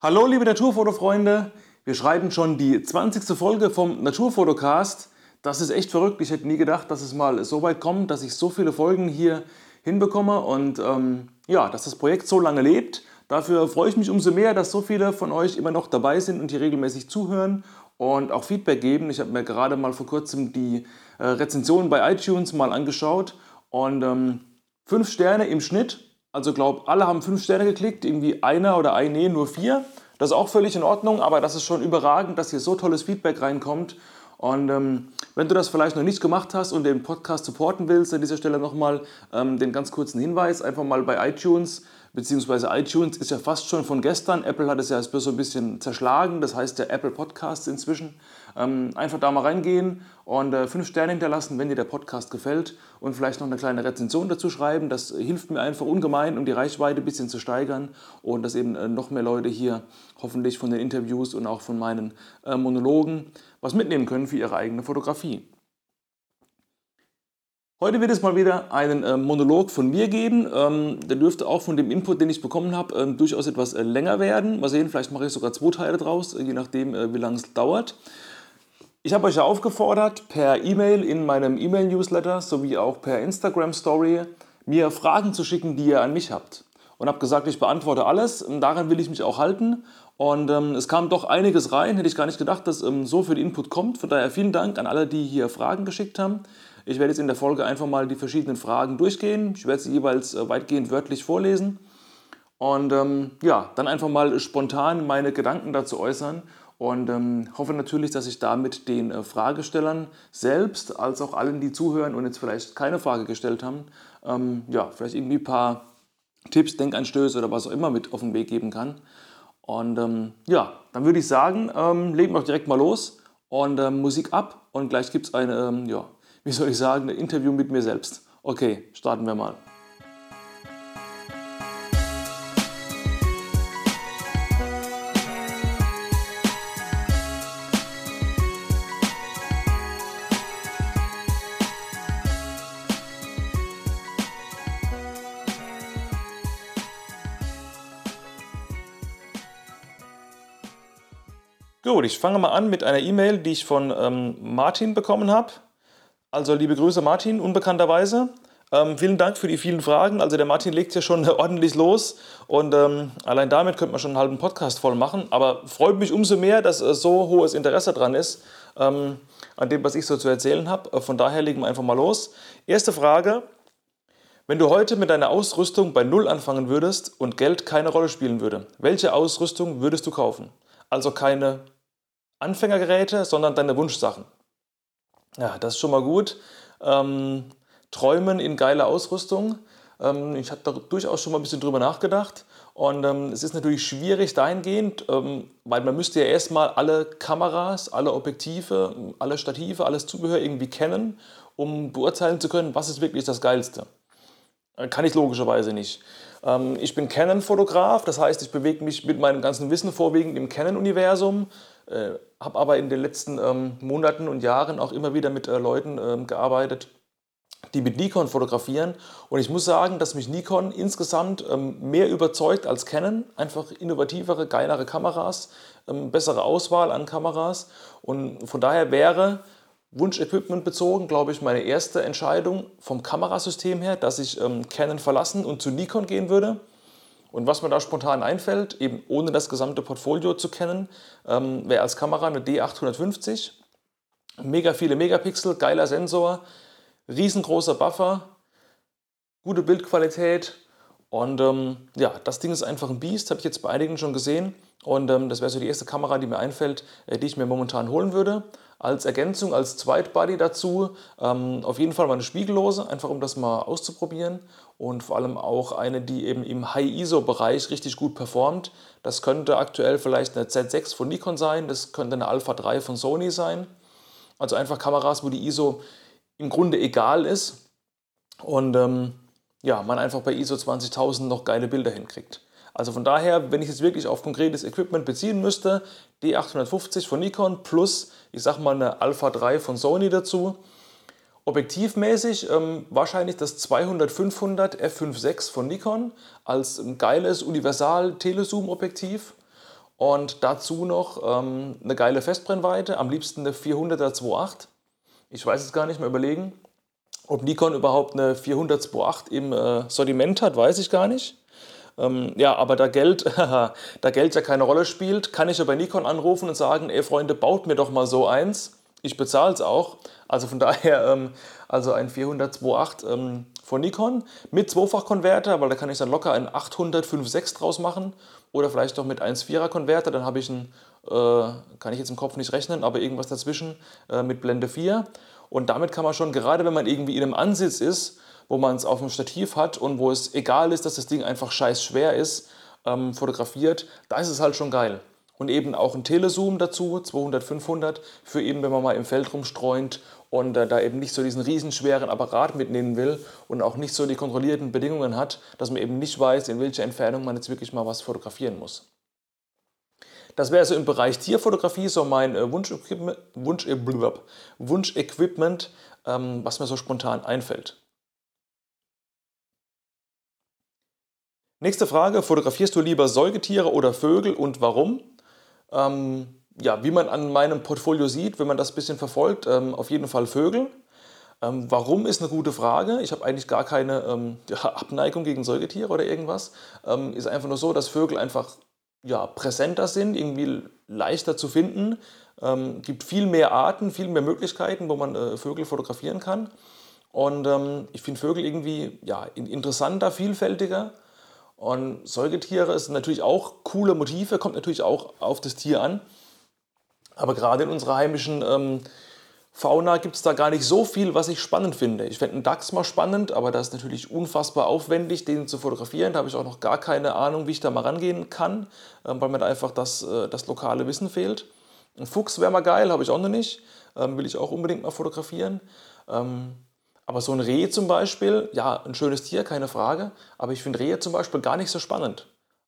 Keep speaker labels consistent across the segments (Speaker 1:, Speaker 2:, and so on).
Speaker 1: Hallo liebe Naturfotofreunde, wir schreiben schon die 20. Folge vom Naturfotocast. Das ist echt verrückt. Ich hätte nie gedacht, dass es mal so weit kommt, dass ich so viele Folgen hier hinbekomme und ähm, ja, dass das Projekt so lange lebt. Dafür freue ich mich umso mehr, dass so viele von euch immer noch dabei sind und hier regelmäßig zuhören und auch Feedback geben. Ich habe mir gerade mal vor kurzem die äh, Rezensionen bei iTunes mal angeschaut und ähm, fünf Sterne im Schnitt also glaube, alle haben fünf Sterne geklickt, irgendwie einer oder eine nur vier. Das ist auch völlig in Ordnung, aber das ist schon überragend, dass hier so tolles Feedback reinkommt. Und ähm, wenn du das vielleicht noch nicht gemacht hast und den Podcast supporten willst, an dieser Stelle nochmal ähm, den ganz kurzen Hinweis, einfach mal bei iTunes beziehungsweise iTunes ist ja fast schon von gestern. Apple hat es ja so ein bisschen zerschlagen, das heißt der Apple Podcast inzwischen. Ähm, einfach da mal reingehen und äh, fünf Sterne hinterlassen, wenn dir der Podcast gefällt und vielleicht noch eine kleine Rezension dazu schreiben. Das hilft mir einfach ungemein, um die Reichweite ein bisschen zu steigern und dass eben äh, noch mehr Leute hier hoffentlich von den Interviews und auch von meinen äh, Monologen was mitnehmen können für ihre eigene Fotografie. Heute wird es mal wieder einen äh, Monolog von mir geben. Ähm, der dürfte auch von dem Input, den ich bekommen habe, ähm, durchaus etwas äh, länger werden. Mal sehen, vielleicht mache ich sogar zwei Teile draus, äh, je nachdem, wie lange es dauert. Ich habe euch ja aufgefordert, per E-Mail in meinem E-Mail-Newsletter sowie auch per Instagram-Story mir Fragen zu schicken, die ihr an mich habt. Und habe gesagt, ich beantworte alles. Und daran will ich mich auch halten. Und ähm, es kam doch einiges rein. Hätte ich gar nicht gedacht, dass ähm, so viel Input kommt. Von daher vielen Dank an alle, die hier Fragen geschickt haben. Ich werde jetzt in der Folge einfach mal die verschiedenen Fragen durchgehen. Ich werde sie jeweils äh, weitgehend wörtlich vorlesen und ähm, ja, dann einfach mal spontan meine Gedanken dazu äußern und ähm, hoffe natürlich, dass ich damit den äh, Fragestellern selbst als auch allen, die zuhören und jetzt vielleicht keine Frage gestellt haben, ähm, ja, vielleicht irgendwie ein paar Tipps, Denkanstöße oder was auch immer mit auf den Weg geben kann. Und ähm, ja, dann würde ich sagen, ähm, legen wir auch direkt mal los und ähm, Musik ab und gleich gibt es eine ähm, ja, wie soll ich sagen, ein Interview mit mir selbst. Okay, starten wir mal. Gut, ich fange mal an mit einer E-Mail, die ich von ähm, Martin bekommen habe. Also liebe Grüße Martin, unbekannterweise. Ähm, vielen Dank für die vielen Fragen. Also der Martin legt ja schon ordentlich los und ähm, allein damit könnte man schon einen halben Podcast voll machen. Aber freut mich umso mehr, dass äh, so hohes Interesse dran ist ähm, an dem, was ich so zu erzählen habe. Äh, von daher legen wir einfach mal los. Erste Frage. Wenn du heute mit deiner Ausrüstung bei Null anfangen würdest und Geld keine Rolle spielen würde, welche Ausrüstung würdest du kaufen? Also keine Anfängergeräte, sondern deine Wunschsachen. Ja, das ist schon mal gut. Ähm, träumen in geiler Ausrüstung. Ähm, ich habe da durchaus schon mal ein bisschen drüber nachgedacht. Und ähm, es ist natürlich schwierig dahingehend, ähm, weil man müsste ja erstmal alle Kameras, alle Objektive, alle Stative, alles Zubehör irgendwie kennen, um beurteilen zu können, was ist wirklich das Geilste. Äh, kann ich logischerweise nicht. Ähm, ich bin Canon-Fotograf, das heißt, ich bewege mich mit meinem ganzen Wissen vorwiegend im Canon-Universum. Äh, habe aber in den letzten ähm, Monaten und Jahren auch immer wieder mit äh, Leuten ähm, gearbeitet, die mit Nikon fotografieren. Und ich muss sagen, dass mich Nikon insgesamt ähm, mehr überzeugt als Canon. Einfach innovativere, geilere Kameras, ähm, bessere Auswahl an Kameras. Und von daher wäre Wunschequipment bezogen, glaube ich, meine erste Entscheidung vom Kamerasystem her, dass ich ähm, Canon verlassen und zu Nikon gehen würde. Und was mir da spontan einfällt, eben ohne das gesamte Portfolio zu kennen, ähm, wäre als Kamera eine D850. Mega viele Megapixel, geiler Sensor, riesengroßer Buffer, gute Bildqualität. Und ähm, ja, das Ding ist einfach ein Biest, habe ich jetzt bei einigen schon gesehen. Und ähm, das wäre so die erste Kamera, die mir einfällt, äh, die ich mir momentan holen würde. Als Ergänzung, als Zweitbody dazu ähm, auf jeden Fall mal eine Spiegellose, einfach um das mal auszuprobieren und vor allem auch eine, die eben im High-ISO-Bereich richtig gut performt. Das könnte aktuell vielleicht eine Z6 von Nikon sein, das könnte eine Alpha 3 von Sony sein. Also einfach Kameras, wo die ISO im Grunde egal ist und ähm, ja, man einfach bei ISO 20000 noch geile Bilder hinkriegt. Also von daher, wenn ich jetzt wirklich auf konkretes Equipment beziehen müsste, D850 von Nikon plus, ich sag mal, eine Alpha 3 von Sony dazu, Objektivmäßig ähm, wahrscheinlich das 200-500 f5.6 von Nikon als ein geiles Universal-Telezoom-Objektiv. Und dazu noch ähm, eine geile Festbrennweite, am liebsten eine 400er 2.8. Ich weiß es gar nicht mehr überlegen. Ob Nikon überhaupt eine 400 2.8 im äh, Sortiment hat, weiß ich gar nicht. Ähm, ja, aber da Geld, da Geld ja keine Rolle spielt, kann ich ja bei Nikon anrufen und sagen, ey Freunde, baut mir doch mal so eins. Ich bezahle es auch. Also von daher, ähm, also ein 400 2.8 ähm, von Nikon mit Zweifachkonverter, weil da kann ich dann locker einen 800 5.6 draus machen oder vielleicht doch mit 1.4er Konverter, dann habe ich einen, äh, kann ich jetzt im Kopf nicht rechnen, aber irgendwas dazwischen äh, mit Blende 4 und damit kann man schon, gerade wenn man irgendwie in einem Ansitz ist, wo man es auf dem Stativ hat und wo es egal ist, dass das Ding einfach scheiß schwer ist, ähm, fotografiert, da ist es halt schon geil. Und eben auch ein Telezoom dazu, 200, 500, für eben, wenn man mal im Feld rumstreunt und äh, da eben nicht so diesen riesenschweren Apparat mitnehmen will und auch nicht so die kontrollierten Bedingungen hat, dass man eben nicht weiß, in welcher Entfernung man jetzt wirklich mal was fotografieren muss. Das wäre so im Bereich Tierfotografie so mein äh, Wunschequipment, Wunsch, äh, Wunschequipment ähm, was mir so spontan einfällt. Nächste Frage, fotografierst du lieber Säugetiere oder Vögel und warum? Ähm, ja, wie man an meinem Portfolio sieht, wenn man das ein bisschen verfolgt, ähm, auf jeden Fall Vögel. Ähm, warum ist eine gute Frage. Ich habe eigentlich gar keine ähm, ja, Abneigung gegen Säugetiere oder irgendwas. Ähm, ist einfach nur so, dass Vögel einfach ja, präsenter sind, irgendwie leichter zu finden. Ähm, gibt viel mehr Arten, viel mehr Möglichkeiten, wo man äh, Vögel fotografieren kann. Und ähm, ich finde Vögel irgendwie ja, interessanter, vielfältiger. Und Säugetiere sind natürlich auch coole Motive, kommt natürlich auch auf das Tier an. Aber gerade in unserer heimischen ähm, Fauna gibt es da gar nicht so viel, was ich spannend finde. Ich fände einen Dachs mal spannend, aber das ist natürlich unfassbar aufwendig, den zu fotografieren. Da habe ich auch noch gar keine Ahnung, wie ich da mal rangehen kann, ähm, weil mir da einfach das, äh, das lokale Wissen fehlt. Ein Fuchs wäre mal geil, habe ich auch noch nicht. Ähm, will ich auch unbedingt mal fotografieren. Ähm, aber so ein Reh zum Beispiel, ja, ein schönes Tier, keine Frage. Aber ich finde Rehe zum Beispiel gar nicht so spannend.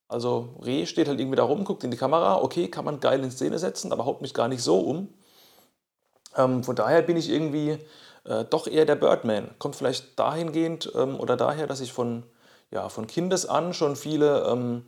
Speaker 1: Also Reh steht halt irgendwie da rum, guckt in die Kamera, okay, kann man geil in Szene setzen, aber haut mich gar nicht so um. Ähm, von daher bin ich irgendwie äh, doch eher der Birdman. Kommt vielleicht dahingehend ähm, oder daher, dass ich von, ja, von Kindes an schon viele ähm,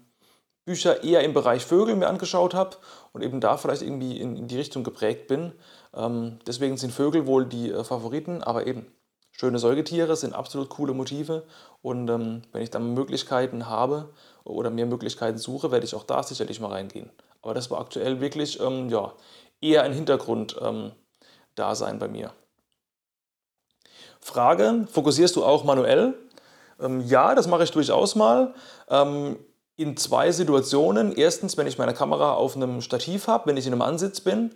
Speaker 1: Bücher eher im Bereich Vögel mir angeschaut habe und eben da vielleicht irgendwie in, in die Richtung geprägt bin. Ähm, deswegen sind Vögel wohl die äh, Favoriten, aber eben Schöne Säugetiere sind absolut coole Motive und ähm, wenn ich dann Möglichkeiten habe oder mir Möglichkeiten suche, werde ich auch da sicherlich mal reingehen. Aber das war aktuell wirklich ähm, ja, eher ein Hintergrund ähm, bei mir. Frage, fokussierst du auch manuell? Ähm, ja, das mache ich durchaus mal. Ähm, in zwei Situationen. Erstens, wenn ich meine Kamera auf einem Stativ habe, wenn ich in einem Ansitz bin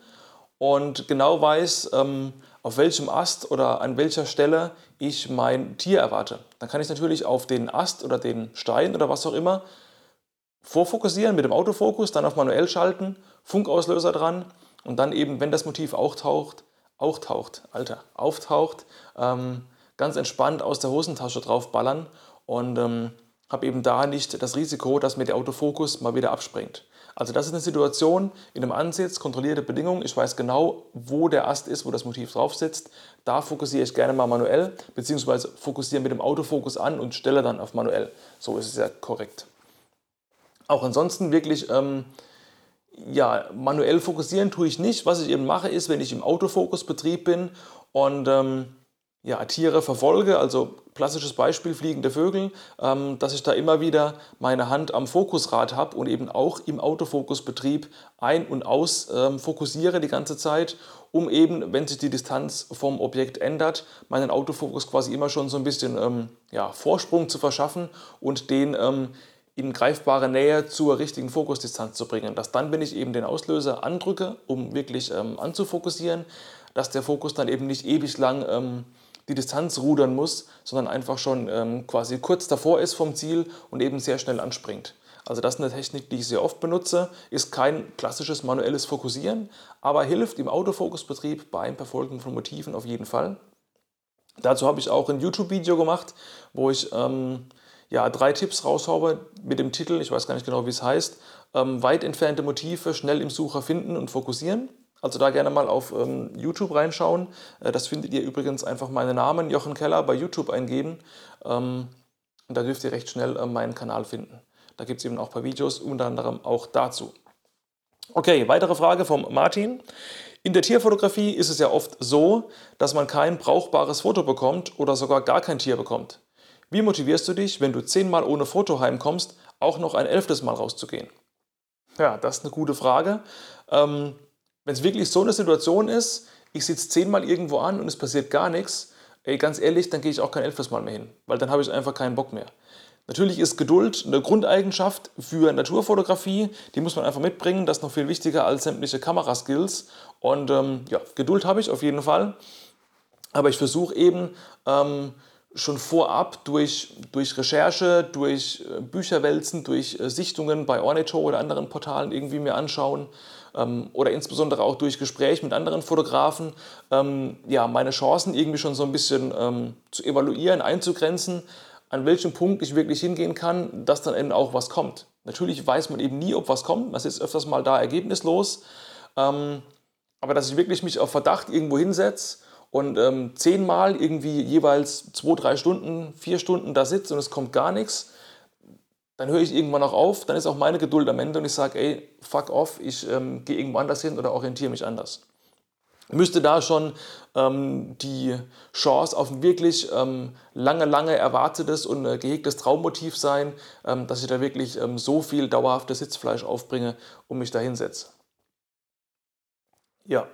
Speaker 1: und genau weiß, ähm, auf welchem Ast oder an welcher Stelle ich mein Tier erwarte. Dann kann ich natürlich auf den Ast oder den Stein oder was auch immer vorfokussieren mit dem Autofokus, dann auf manuell schalten, Funkauslöser dran und dann eben, wenn das Motiv auch auch taucht, Alter, auftaucht, ähm, ganz entspannt aus der Hosentasche drauf ballern und ähm, habe eben da nicht das Risiko, dass mir der Autofokus mal wieder abspringt. Also das ist eine Situation in einem Ansitz, kontrollierte Bedingungen. Ich weiß genau, wo der Ast ist, wo das Motiv drauf sitzt. Da fokussiere ich gerne mal manuell, beziehungsweise fokussiere mit dem Autofokus an und stelle dann auf manuell. So ist es ja korrekt. Auch ansonsten wirklich, ähm, ja, manuell fokussieren tue ich nicht. Was ich eben mache, ist, wenn ich im Autofokusbetrieb bin und ähm, ja, Tiere verfolge, also klassisches Beispiel fliegende Vögel, ähm, dass ich da immer wieder meine Hand am Fokusrad habe und eben auch im Autofokusbetrieb ein- und aus ähm, fokussiere die ganze Zeit, um eben, wenn sich die Distanz vom Objekt ändert, meinen Autofokus quasi immer schon so ein bisschen ähm, ja, Vorsprung zu verschaffen und den ähm, in greifbare Nähe zur richtigen Fokusdistanz zu bringen. Dass dann, wenn ich eben den Auslöser andrücke, um wirklich ähm, anzufokussieren, dass der Fokus dann eben nicht ewig lang ähm, die Distanz rudern muss, sondern einfach schon ähm, quasi kurz davor ist vom Ziel und eben sehr schnell anspringt. Also das ist eine Technik, die ich sehr oft benutze, ist kein klassisches manuelles Fokussieren, aber hilft im Autofokusbetrieb beim Verfolgen von Motiven auf jeden Fall. Dazu habe ich auch ein YouTube-Video gemacht, wo ich ähm, ja, drei Tipps raushaue mit dem Titel, ich weiß gar nicht genau, wie es heißt, ähm, weit entfernte Motive schnell im Sucher finden und fokussieren. Also da gerne mal auf ähm, YouTube reinschauen. Äh, das findet ihr übrigens einfach meinen Namen, Jochen Keller, bei YouTube eingeben. Ähm, und da dürft ihr recht schnell äh, meinen Kanal finden. Da gibt es eben auch ein paar Videos, unter anderem auch dazu. Okay, weitere Frage vom Martin. In der Tierfotografie ist es ja oft so, dass man kein brauchbares Foto bekommt oder sogar gar kein Tier bekommt. Wie motivierst du dich, wenn du zehnmal ohne Foto heimkommst, auch noch ein elftes Mal rauszugehen? Ja, das ist eine gute Frage. Ähm, wenn es wirklich so eine Situation ist, ich sitze zehnmal irgendwo an und es passiert gar nichts, ey, ganz ehrlich, dann gehe ich auch kein elftes Mal mehr hin, weil dann habe ich einfach keinen Bock mehr. Natürlich ist Geduld eine Grundeigenschaft für Naturfotografie, die muss man einfach mitbringen, das ist noch viel wichtiger als sämtliche Kameraskills. Und ähm, ja, Geduld habe ich auf jeden Fall, aber ich versuche eben ähm, schon vorab durch, durch Recherche, durch äh, Bücherwälzen, durch äh, Sichtungen bei Ornito oder anderen Portalen irgendwie mir anschauen ähm, oder insbesondere auch durch Gespräche mit anderen Fotografen, ähm, ja, meine Chancen irgendwie schon so ein bisschen ähm, zu evaluieren, einzugrenzen, an welchem Punkt ich wirklich hingehen kann, dass dann eben auch was kommt. Natürlich weiß man eben nie, ob was kommt, man ist öfters mal da ergebnislos, ähm, aber dass ich wirklich mich auf Verdacht irgendwo hinsetze, und ähm, zehnmal irgendwie jeweils zwei, drei Stunden, vier Stunden da sitze und es kommt gar nichts, dann höre ich irgendwann auch auf, dann ist auch meine Geduld am Ende und ich sage, ey, fuck off, ich ähm, gehe irgendwo anders hin oder orientiere mich anders. Müsste da schon ähm, die Chance auf ein wirklich ähm, lange, lange erwartetes und äh, gehegtes Traummotiv sein, ähm, dass ich da wirklich ähm, so viel dauerhaftes Sitzfleisch aufbringe und mich da hinsetze. Ja,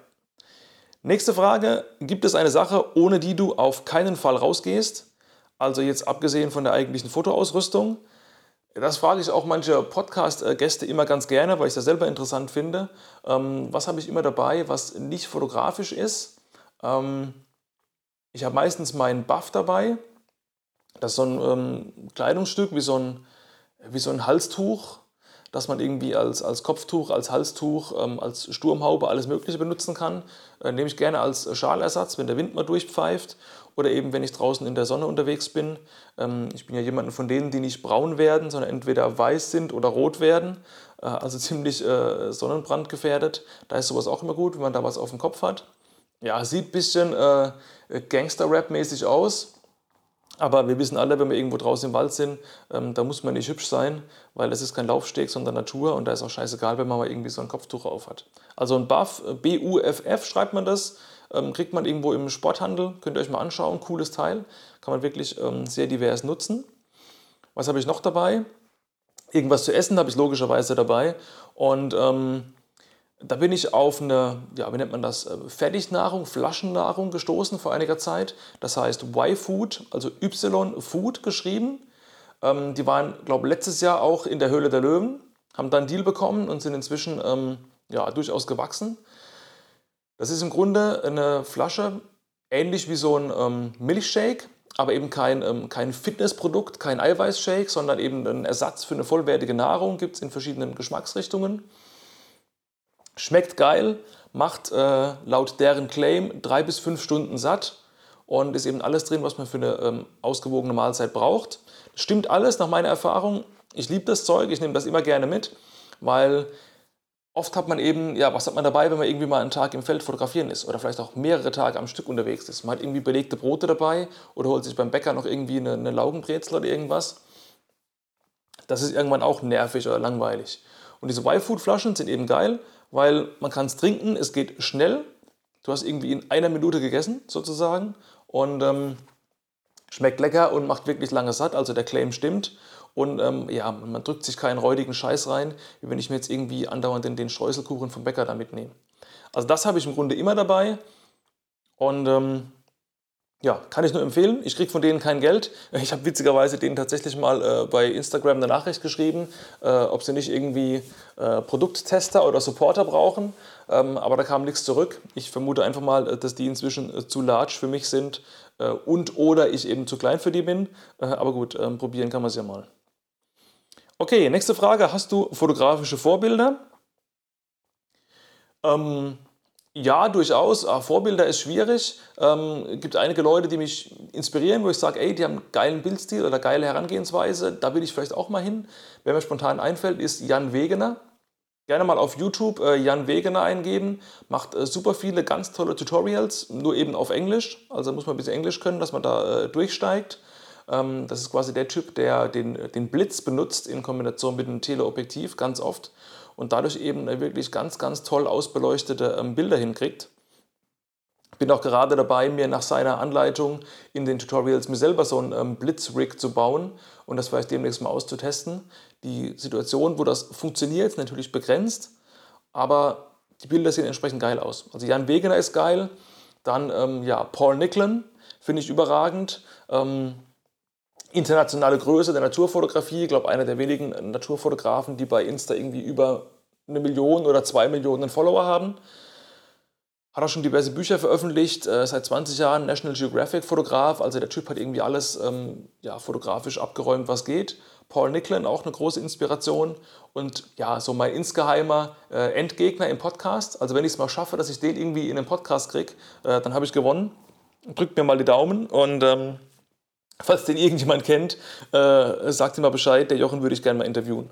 Speaker 1: Nächste Frage, gibt es eine Sache, ohne die du auf keinen Fall rausgehst? Also jetzt abgesehen von der eigentlichen Fotoausrüstung. Das frage ich auch manche Podcast-Gäste immer ganz gerne, weil ich das selber interessant finde. Ähm, was habe ich immer dabei, was nicht fotografisch ist? Ähm, ich habe meistens meinen Buff dabei. Das ist so ein ähm, Kleidungsstück wie so ein, wie so ein Halstuch, dass man irgendwie als, als Kopftuch, als Halstuch, als Sturmhaube alles Mögliche benutzen kann. Äh, nehme ich gerne als Schalersatz, wenn der Wind mal durchpfeift oder eben wenn ich draußen in der Sonne unterwegs bin. Ähm, ich bin ja jemand von denen, die nicht braun werden, sondern entweder weiß sind oder rot werden, äh, also ziemlich äh, sonnenbrandgefährdet. Da ist sowas auch immer gut, wenn man da was auf dem Kopf hat. Ja, sieht ein bisschen äh, Gangster-Rap-mäßig aus. Aber wir wissen alle, wenn wir irgendwo draußen im Wald sind, ähm, da muss man nicht hübsch sein, weil es ist kein Laufsteg, sondern Natur und da ist auch scheißegal, wenn man mal irgendwie so ein Kopftuch auf hat. Also ein Buff, B-U-F-F schreibt man das, ähm, kriegt man irgendwo im Sporthandel, könnt ihr euch mal anschauen, cooles Teil, kann man wirklich ähm, sehr divers nutzen. Was habe ich noch dabei? Irgendwas zu essen habe ich logischerweise dabei und ähm, da bin ich auf eine, ja, wie nennt man das, äh, Fertignahrung, Flaschennahrung gestoßen vor einiger Zeit. Das heißt Y-Food, also Y-Food geschrieben. Ähm, die waren, glaube ich, letztes Jahr auch in der Höhle der Löwen, haben dann einen Deal bekommen und sind inzwischen ähm, ja, durchaus gewachsen. Das ist im Grunde eine Flasche, ähnlich wie so ein ähm, Milchshake, aber eben kein, ähm, kein Fitnessprodukt, kein Eiweißshake, sondern eben ein Ersatz für eine vollwertige Nahrung, gibt es in verschiedenen Geschmacksrichtungen. Schmeckt geil, macht äh, laut deren Claim drei bis fünf Stunden satt und ist eben alles drin, was man für eine ähm, ausgewogene Mahlzeit braucht. Stimmt alles nach meiner Erfahrung. Ich liebe das Zeug, ich nehme das immer gerne mit, weil oft hat man eben, ja, was hat man dabei, wenn man irgendwie mal einen Tag im Feld fotografieren ist oder vielleicht auch mehrere Tage am Stück unterwegs ist. Man hat irgendwie belegte Brote dabei oder holt sich beim Bäcker noch irgendwie eine, eine Laugenbrezel oder irgendwas. Das ist irgendwann auch nervig oder langweilig. Und diese Y-Food-Flaschen sind eben geil, weil man kann es trinken, es geht schnell. Du hast irgendwie in einer Minute gegessen, sozusagen. Und ähm, schmeckt lecker und macht wirklich lange satt. Also der Claim stimmt. Und ähm, ja, man drückt sich keinen räudigen Scheiß rein, wie wenn ich mir jetzt irgendwie andauernd den, den Streuselkuchen vom Bäcker da mitnehme. Also das habe ich im Grunde immer dabei. Und ähm, ja, kann ich nur empfehlen. Ich kriege von denen kein Geld. Ich habe witzigerweise denen tatsächlich mal äh, bei Instagram eine Nachricht geschrieben, äh, ob sie nicht irgendwie äh, Produkttester oder Supporter brauchen. Ähm, aber da kam nichts zurück. Ich vermute einfach mal, äh, dass die inzwischen äh, zu large für mich sind äh, und oder ich eben zu klein für die bin. aber gut, ähm, probieren kann man es ja mal. Okay, nächste Frage. Hast du fotografische Vorbilder? Ähm, ja, durchaus. Ah, Vorbilder ist schwierig. Ähm, es gibt einige Leute, die mich inspirieren, wo ich sage, ey, die haben einen geilen Bildstil oder geile Herangehensweise. Da will ich vielleicht auch mal hin. Wer mir spontan einfällt, ist Jan Wegener. Gerne mal auf YouTube äh, Jan Wegener eingeben. Macht äh, super viele ganz tolle Tutorials, nur eben auf Englisch. Also muss man ein bisschen Englisch können, dass man da äh, durchsteigt. Ähm, das ist quasi der Typ, der den, den Blitz benutzt in Kombination mit einem Teleobjektiv ganz oft. und dadurch eben wirklich ganz, ganz toll ausbeleuchtete ähm, Bilder hinkriegt. Bin auch gerade dabei, mir nach seiner Anleitung in den Tutorials mir selber so einen ähm, Blitzrig zu bauen und das vielleicht demnächst mal auszutesten. Die Situation, wo das funktioniert, ist natürlich begrenzt, aber die Bilder sehen entsprechend geil aus. Also Jan Wegener ist geil, dann ähm, ja, Paul Nicklin finde ich überragend. Ähm, internationale Größe der Naturfotografie, ich glaube einer der wenigen Naturfotografen, die bei Insta irgendwie über eine Million oder zwei Millionen Follower haben. Hat auch schon diverse Bücher veröffentlicht, äh, seit 20 Jahren National Geographic Fotograf, also der Typ hat irgendwie alles ähm, ja, fotografisch abgeräumt, was geht. Paul Nicklin, auch eine große Inspiration und ja, so mein insgeheimer äh, Endgegner im Podcast. Also wenn ich es mal schaffe, dass ich den irgendwie in den Podcast kriege, äh, dann habe ich gewonnen. Drückt mir mal die Daumen und ähm, falls den irgendjemand kennt, äh, sagt ihm mal Bescheid, der Jochen würde ich gerne mal interviewen.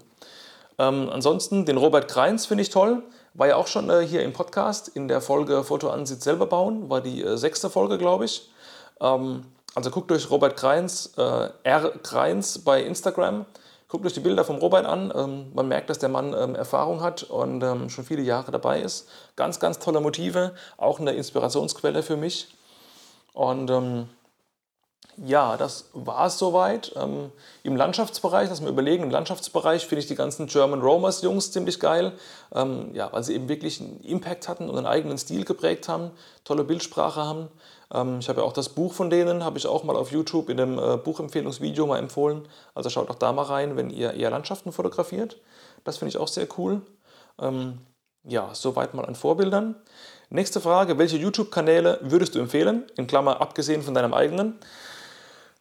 Speaker 1: Ähm, ansonsten den Robert Kreins finde ich toll. War ja auch schon äh, hier im Podcast in der Folge Fotoansicht selber bauen. War die äh, sechste Folge, glaube ich. Ähm, also guckt euch Robert Kreins, äh, R. Kreins bei Instagram. Guckt euch die Bilder vom Robert an. Ähm, man merkt, dass der Mann ähm, Erfahrung hat und ähm, schon viele Jahre dabei ist. Ganz, ganz tolle Motive. Auch eine Inspirationsquelle für mich. Und ähm, ja, das war es soweit. Ähm, Im Landschaftsbereich, lass mal überlegen, im Landschaftsbereich finde ich die ganzen German Romers Jungs ziemlich geil, ähm, ja, weil sie eben wirklich einen Impact hatten und einen eigenen Stil geprägt haben, tolle Bildsprache haben. Ähm, ich habe ja auch das Buch von denen, habe ich auch mal auf YouTube in dem äh, Buchempfehlungsvideo mal empfohlen. Also schaut auch da mal rein, wenn ihr eher Landschaften fotografiert. Das finde ich auch sehr cool. Ähm, ja, soweit mal an Vorbildern. Nächste Frage, welche YouTube-Kanäle würdest du empfehlen? In Klammer abgesehen von deinem eigenen.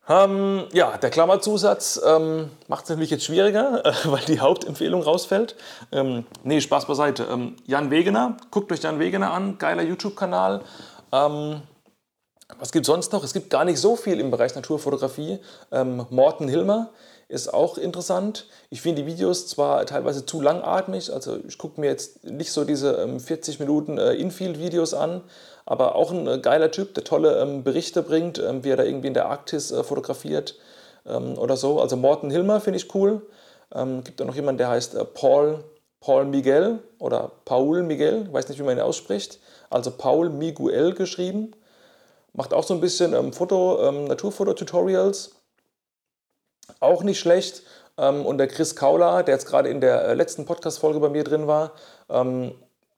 Speaker 1: Ähm, ja, der Klammerzusatz ähm, macht es natürlich jetzt schwieriger, äh, weil die Hauptempfehlung rausfällt. Ähm, nee, Spaß beiseite. Ähm, Jan Wegener, guckt euch Jan Wegener an, geiler YouTube-Kanal. Ähm, was gibt es sonst noch? Es gibt gar nicht so viel im Bereich Naturfotografie. Ähm, Morten Hilmer ist auch interessant. Ich finde die Videos zwar teilweise zu langatmig, also ich gucke mir jetzt nicht so diese ähm, 40 Minuten äh, Infield-Videos an, aber auch ein äh, geiler Typ, der tolle ähm, Berichte bringt, ähm, wie er da irgendwie in der Arktis äh, fotografiert ähm, oder so. Also Morten Hilmer finde ich cool. Ähm, gibt auch noch jemanden, der heißt äh, Paul, Paul Miguel oder Paul Miguel, weiß nicht, wie man ihn ausspricht. Also Paul Miguel geschrieben. Macht auch so ein bisschen ähm, Foto, ähm, Naturfoto-Tutorials. Auch nicht schlecht. und der Chris Kaula, der jetzt gerade in der äh, letzten Podcast-Folge bei mir drin war,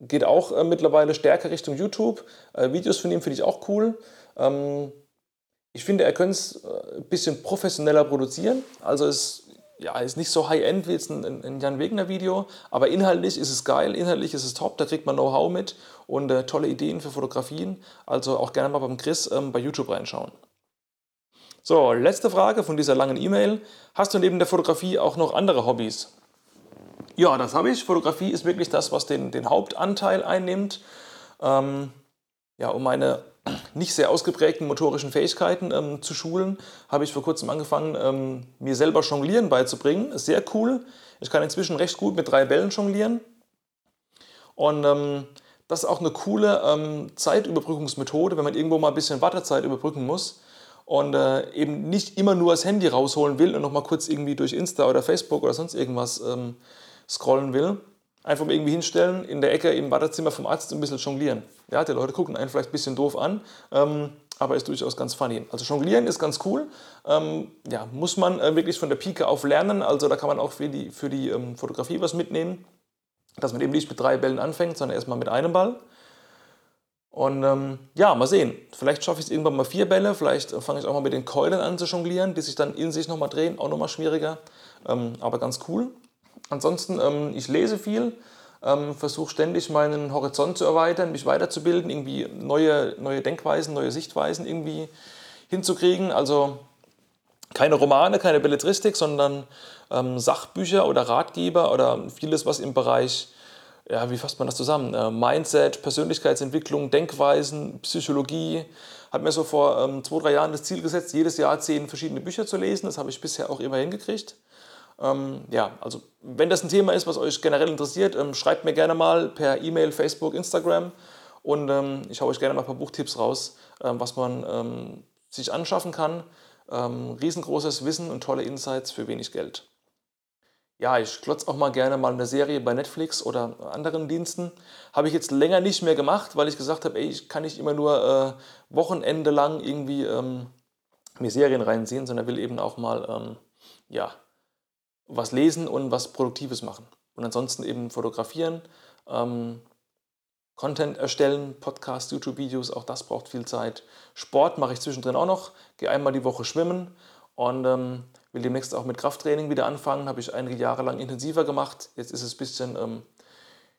Speaker 1: geht auch äh, mittlerweile stärker Richtung YouTube. Äh, Videos von ihm finde ich auch cool. Ähm, ich finde, er könnte es äh, ein bisschen professioneller produzieren. Also es ja, ist nicht so high-end wie jetzt ein, ein Jan Wegner-Video, aber inhaltlich ist es geil, inhaltlich ist es top, da kriegt man Know-how mit und äh, tolle Ideen für Fotografien. Also auch gerne mal beim Chris ähm, bei YouTube reinschauen. So, letzte Frage von dieser langen E-Mail. Hast du neben der Fotografie auch noch andere Hobbys? Ja, das habe ich. Fotografie ist wirklich das, was den, den Hauptanteil einnimmt. Ähm, ja, um meine nicht sehr ausgeprägten motorischen Fähigkeiten ähm, zu schulen, habe ich vor kurzem angefangen, ähm, mir selber Jonglieren beizubringen. Sehr cool. Ich kann inzwischen recht gut mit drei Bällen jonglieren. Und ähm, das ist auch eine coole ähm, Zeitüberbrückungsmethode, wenn man irgendwo mal ein bisschen Wartezeit überbrücken muss und äh, eben nicht immer nur das Handy rausholen will und nochmal kurz irgendwie durch Insta oder Facebook oder sonst irgendwas ähm, scrollen will, einfach mal irgendwie hinstellen, in der Ecke im Badezimmer vom Arzt ein bisschen jonglieren. Ja, die Leute gucken einen vielleicht ein bisschen doof an, ähm, aber ist durchaus ganz funny. Also jonglieren ist ganz cool. Ähm, ja, muss man äh, wirklich von der Pike auf lernen. Also da kann man auch für die, für die ähm, Fotografie was mitnehmen, dass man eben nicht mit drei Bällen anfängt, sondern erstmal mit einem Ball. Und ähm, ja, mal sehen. Vielleicht schaffe ich es irgendwann mal vier Bälle. Vielleicht äh, fange ich auch mal mit den Keulen an zu jonglieren, die sich dann in sich nochmal drehen. Auch nochmal schwieriger, ähm, aber ganz cool. Ansonsten, ähm, ich lese viel, ähm, versuche ständig meinen Horizont zu erweitern, mich weiterzubilden, irgendwie neue, neue Denkweisen, neue Sichtweisen irgendwie hinzukriegen. Also keine Romane, keine Belletristik, sondern ähm, Sachbücher oder Ratgeber oder vieles, was im Bereich, ja, wie fasst man das zusammen? Äh, Mindset, Persönlichkeitsentwicklung, Denkweisen, Psychologie. Hat mir so vor ähm, zwei, drei Jahren das Ziel gesetzt, jedes Jahr zehn verschiedene Bücher zu lesen. Das habe ich bisher auch immer hingekriegt. Ähm, ja, also wenn das ein Thema ist, was euch generell interessiert, ähm, schreibt mir gerne mal per E-Mail, Facebook, Instagram und ähm, ich haue euch gerne mal ein paar Buchtipps raus, ähm, was man ähm, sich anschaffen kann. Ähm, riesengroßes Wissen und tolle Insights für wenig Geld. ja, ich klotze auch mal gerne mal eine Serie bei Netflix oder anderen Diensten. Habe ich jetzt länger nicht mehr gemacht, weil ich gesagt habe, ey, ich kann nicht immer nur äh, Wochenende lang irgendwie mir Serien reinsehen, sondern will eben auch mal ja, was lesen und was Produktives machen. Und ansonsten eben fotografieren, ähm, Content erstellen, Podcasts, YouTube-Videos, auch das braucht viel Zeit. Sport mache ich zwischendrin auch noch, gehe einmal die Woche schwimmen und ähm, will demnächst auch mit Krafttraining wieder anfangen. Habe ich einige Jahre lang intensiver gemacht. Jetzt ist es ein bisschen ähm,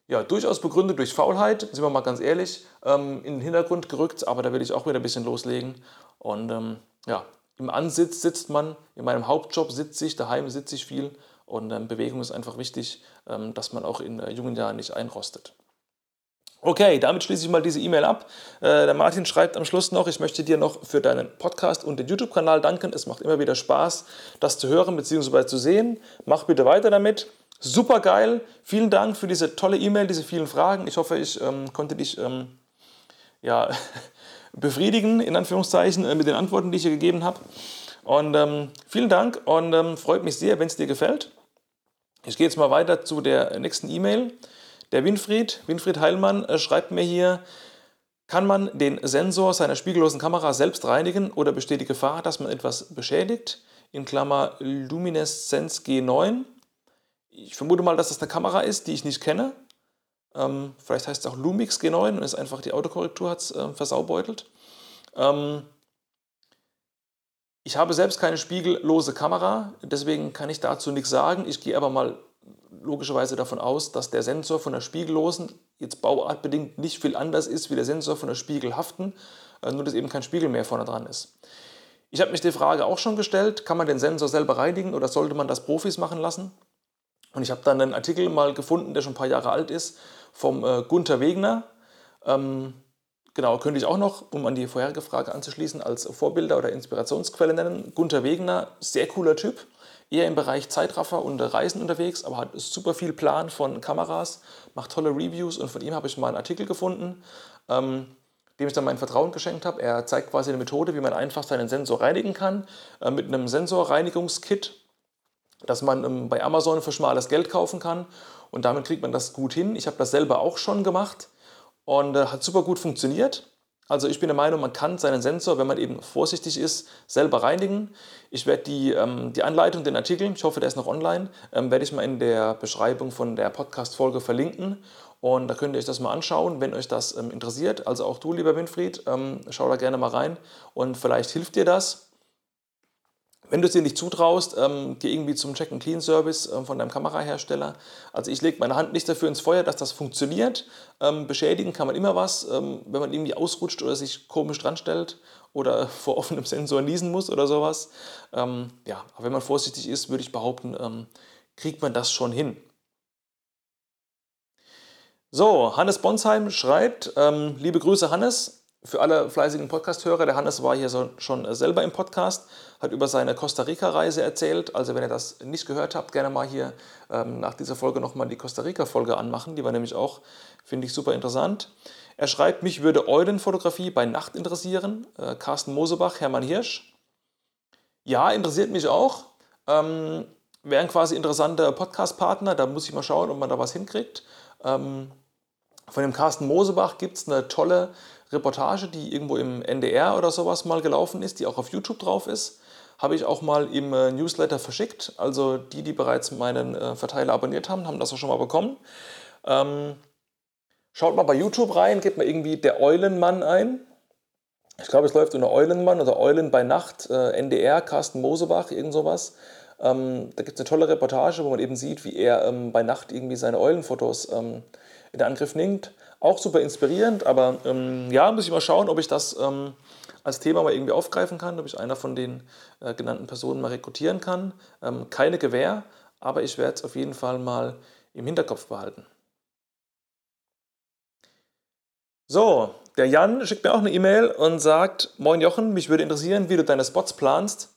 Speaker 1: ja, durchaus begründet durch Faulheit, sind wir mal ganz ehrlich, ähm, in den Hintergrund gerückt, aber da will ich auch wieder ein bisschen loslegen. Und ähm, ja, im Ansitz sitzt man, in meinem Hauptjob sitze ich, daheim sitze ich viel und ähm, Bewegung ist einfach wichtig, ähm, dass man auch in äh, jungen Jahren nicht einrostet. Okay, damit schließe ich mal diese E-Mail ab. Äh, der Martin schreibt am Schluss noch, ich möchte dir noch für deinen Podcast und den YouTube-Kanal danken. Es macht immer wieder Spaß, das zu hören bzw. zu sehen. Mach bitte weiter damit. Super geil. Vielen Dank für diese tolle E-Mail, diese vielen Fragen. Ich hoffe, ich ähm, konnte dich ähm, ja, befriedigen, in Anführungszeichen, äh, mit den Antworten, die ich hier gegeben habe. Und ähm, vielen Dank und ähm, freut mich sehr, wenn es dir gefällt. Ich gehe jetzt mal weiter zu der nächsten E-Mail. Der Winfried, Winfried Heilmann, äh, schreibt mir hier, kann man den Sensor seiner spiegellosen Kamera selbst reinigen oder besteht die Gefahr, dass man etwas beschädigt? In Klammer Luminescence G9. Ich vermute mal, dass das eine Kamera ist, die ich nicht kenne. Ähm, vielleicht heißt es auch Lumix G9 und ist einfach die Autokorrektur hat es äh, versaubeutelt. Ähm, ich habe selbst keine spiegellose Kamera, deswegen kann ich dazu nichts sagen. Ich gehe aber mal logischerweise davon aus, dass der Sensor von der spiegellosen jetzt bauartbedingt nicht viel anders ist wie der Sensor von der spiegelhaften, äh, nur dass eben kein Spiegel mehr vorne dran ist. Ich habe mich die Frage auch schon gestellt, kann man den Sensor selber reinigen oder sollte man das Profis machen lassen? Und ich habe dann einen Artikel mal gefunden, der schon ein paar Jahre alt ist, vom äh, Gunther Wegner. Ähm, genau, könnte ich auch noch, um an die vorherige Frage anzuschließen, als Vorbilder oder Inspirationsquelle nennen. Gunther Wegner, sehr cooler Typ, eher im Bereich Zeitraffer und Reisen unterwegs, aber hat super viel Plan von Kameras, macht tolle Reviews und von ihm habe ich mal einen Artikel gefunden, ähm, dem ich dann mein Vertrauen geschenkt habe. Er zeigt quasi eine Methode, wie man einfach seinen Sensor reinigen kann, äh, mit einem Sensorreinigungskit, das man ähm, bei Amazon für schmales Geld kaufen kann und damit kriegt man das gut hin. Ich habe das selber auch schon gemacht und äh, hat super gut funktioniert. Also ich bin der Meinung, man kann seinen Sensor, wenn man eben vorsichtig ist, selber reinigen. Ich werde die, ähm, die Anleitung, den Artikel, ich hoffe, der ist noch online, ähm, werde ich mal in der Beschreibung von der Podcast-Folge verlinken. Und da könnt ihr euch das mal anschauen, wenn euch das ähm, interessiert. Also auch du, lieber Winfried, ähm, schau da gerne mal rein und vielleicht hilft dir das. Wenn du es dir nicht zutraust, ähm, geh irgendwie zum Check-and-Clean-Service ähm, von deinem Kamerahersteller. Also ich lege meine Hand nicht dafür ins Feuer, dass das funktioniert. Ähm, beschädigen kann man immer was, ähm, wenn man irgendwie ausrutscht oder sich komisch dran stellt oder vor offenem Sensor niesen muss oder sowas. Ähm, ja, aber wenn man vorsichtig ist, würde ich behaupten, ähm, kriegt man das schon hin. So, Hannes Bonsheim schreibt, liebe Grüße Hannes, für alle fleißigen Podcast-Hörer, der Hannes war hier so, schon selber im Podcast, hat über seine Costa Rica-Reise erzählt. Also wenn ihr das nicht gehört habt, gerne mal hier ähm, nach dieser Folge nochmal die Costa Rica-Folge anmachen. Die war nämlich auch, finde ich, super interessant. Er schreibt, mich würde Eulenfotografie bei Nacht interessieren. Äh, Carsten Mosebach, Hermann Hirsch. Ja, interessiert mich auch. Ähm, Wäre ein quasi interessanter Podcast-Partner. Da muss ich mal schauen, ob man da was hinkriegt. Ähm, von dem Carsten Mosebach gibt es eine tolle Reportage, die irgendwo im NDR oder sowas mal gelaufen ist, die auch auf YouTube drauf ist. Habe ich auch mal im äh, Newsletter verschickt. Also die, die bereits meinen äh, Verteiler abonniert haben, haben das auch schon mal bekommen. Ähm, schaut mal bei YouTube rein, gebt mal irgendwie der Eulenmann ein. Ich glaube, es läuft unter Eulenmann oder Eulen bei Nacht, äh, NDR, Carsten Mosebach, irgend sowas. Ähm, da gibt es eine tolle Reportage, wo man eben sieht, wie er ähm, bei Nacht irgendwie seine Eulenfotos ähm, in Angriff nimmt. Auch super inspirierend, aber ähm, ja, muss ich mal schauen, ob ich das ähm, als Thema mal irgendwie aufgreifen kann, ob ich einer von den äh, genannten Personen mal rekrutieren kann. Ähm, keine Gewähr, aber ich werde es auf jeden Fall mal im Hinterkopf behalten. So, der Jan schickt mir auch eine E-Mail und sagt, Moin Jochen, mich würde interessieren, wie du deine Spots planst,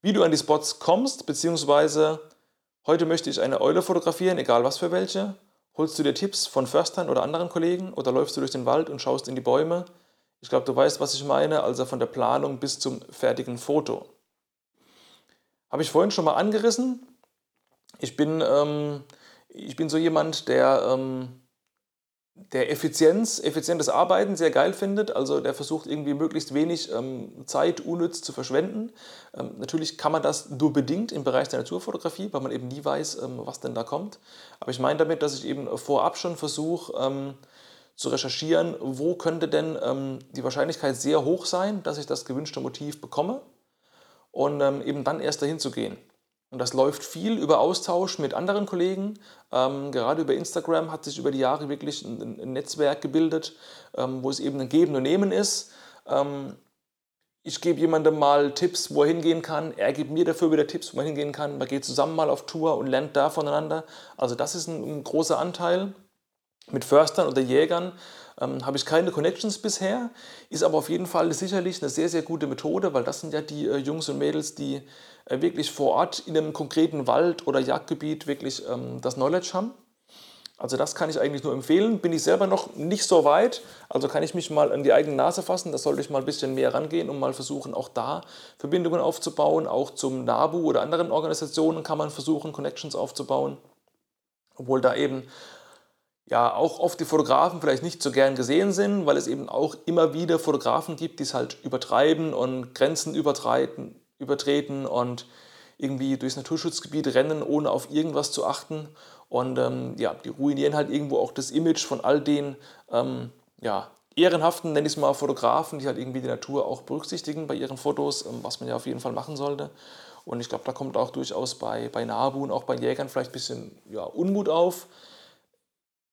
Speaker 1: wie du an die Spots kommst, beziehungsweise heute möchte ich eine Eule fotografieren, egal was für welche. Holst du dir Tipps von Förstern oder anderen Kollegen oder läufst du durch den Wald und schaust in die Bäume? Ich glaube, du weißt, was ich meine, also von der Planung bis zum fertigen Foto. Habe ich vorhin schon mal angerissen. ich bin, ähm, ich bin so jemand, der, ähm, der Effizienz, effizientes Arbeiten sehr geil findet. Also der versucht irgendwie möglichst wenig ähm, Zeit unnütz zu verschwenden. Ähm, natürlich kann man das nur bedingt im Bereich der Naturfotografie, weil man eben nie weiß, ähm, was denn da kommt. Aber ich meine damit, dass ich eben vorab schon versuche ähm, zu recherchieren, wo könnte denn ähm, die Wahrscheinlichkeit sehr hoch sein, dass ich das gewünschte Motiv bekomme und ähm, eben dann erst dahin zu gehen. Und das läuft viel über Austausch mit anderen Kollegen. Ähm, gerade über Instagram hat sich über die Jahre wirklich ein, ein Netzwerk gebildet, ähm, wo es eben ein Geben und Nehmen ist. Ähm, ich gebe jemandem mal Tipps, wo er hingehen kann. Er gibt mir dafür wieder Tipps, wo man hingehen kann. Man geht zusammen mal auf Tour und lernt da voneinander. Also das ist ein, ein großer Anteil. Mit Förstern oder Jägern ähm, habe ich keine Connections bisher, ist aber auf jeden Fall sicherlich eine sehr, sehr gute Methode, weil das sind ja die äh, Jungs und Mädels, die wirklich vor Ort in einem konkreten Wald oder Jagdgebiet wirklich ähm, das Knowledge haben. Also das kann ich eigentlich nur empfehlen. Bin ich selber noch nicht so weit, also kann ich mich mal an die eigene Nase fassen. Da sollte ich mal ein bisschen mehr rangehen und mal versuchen, auch da Verbindungen aufzubauen. Auch zum NABU oder anderen Organisationen kann man versuchen, Connections aufzubauen. Obwohl da eben ja auch oft die Fotografen vielleicht nicht so gern gesehen sind, weil es eben auch immer wieder Fotografen gibt, die es halt übertreiben und Grenzen übertreten, übertreten und irgendwie durchs Naturschutzgebiet rennen, ohne auf irgendwas zu achten. Und ähm, ja, die ruinieren halt irgendwo auch das Image von all den ähm, ja, ehrenhaften, nenne ich es mal, Fotografen, die halt irgendwie die Natur auch berücksichtigen bei ihren Fotos, ähm, was man ja auf jeden Fall machen sollte. Und ich glaube, da kommt auch durchaus bei, bei Nabu und auch bei Jägern vielleicht ein bisschen ja, Unmut auf,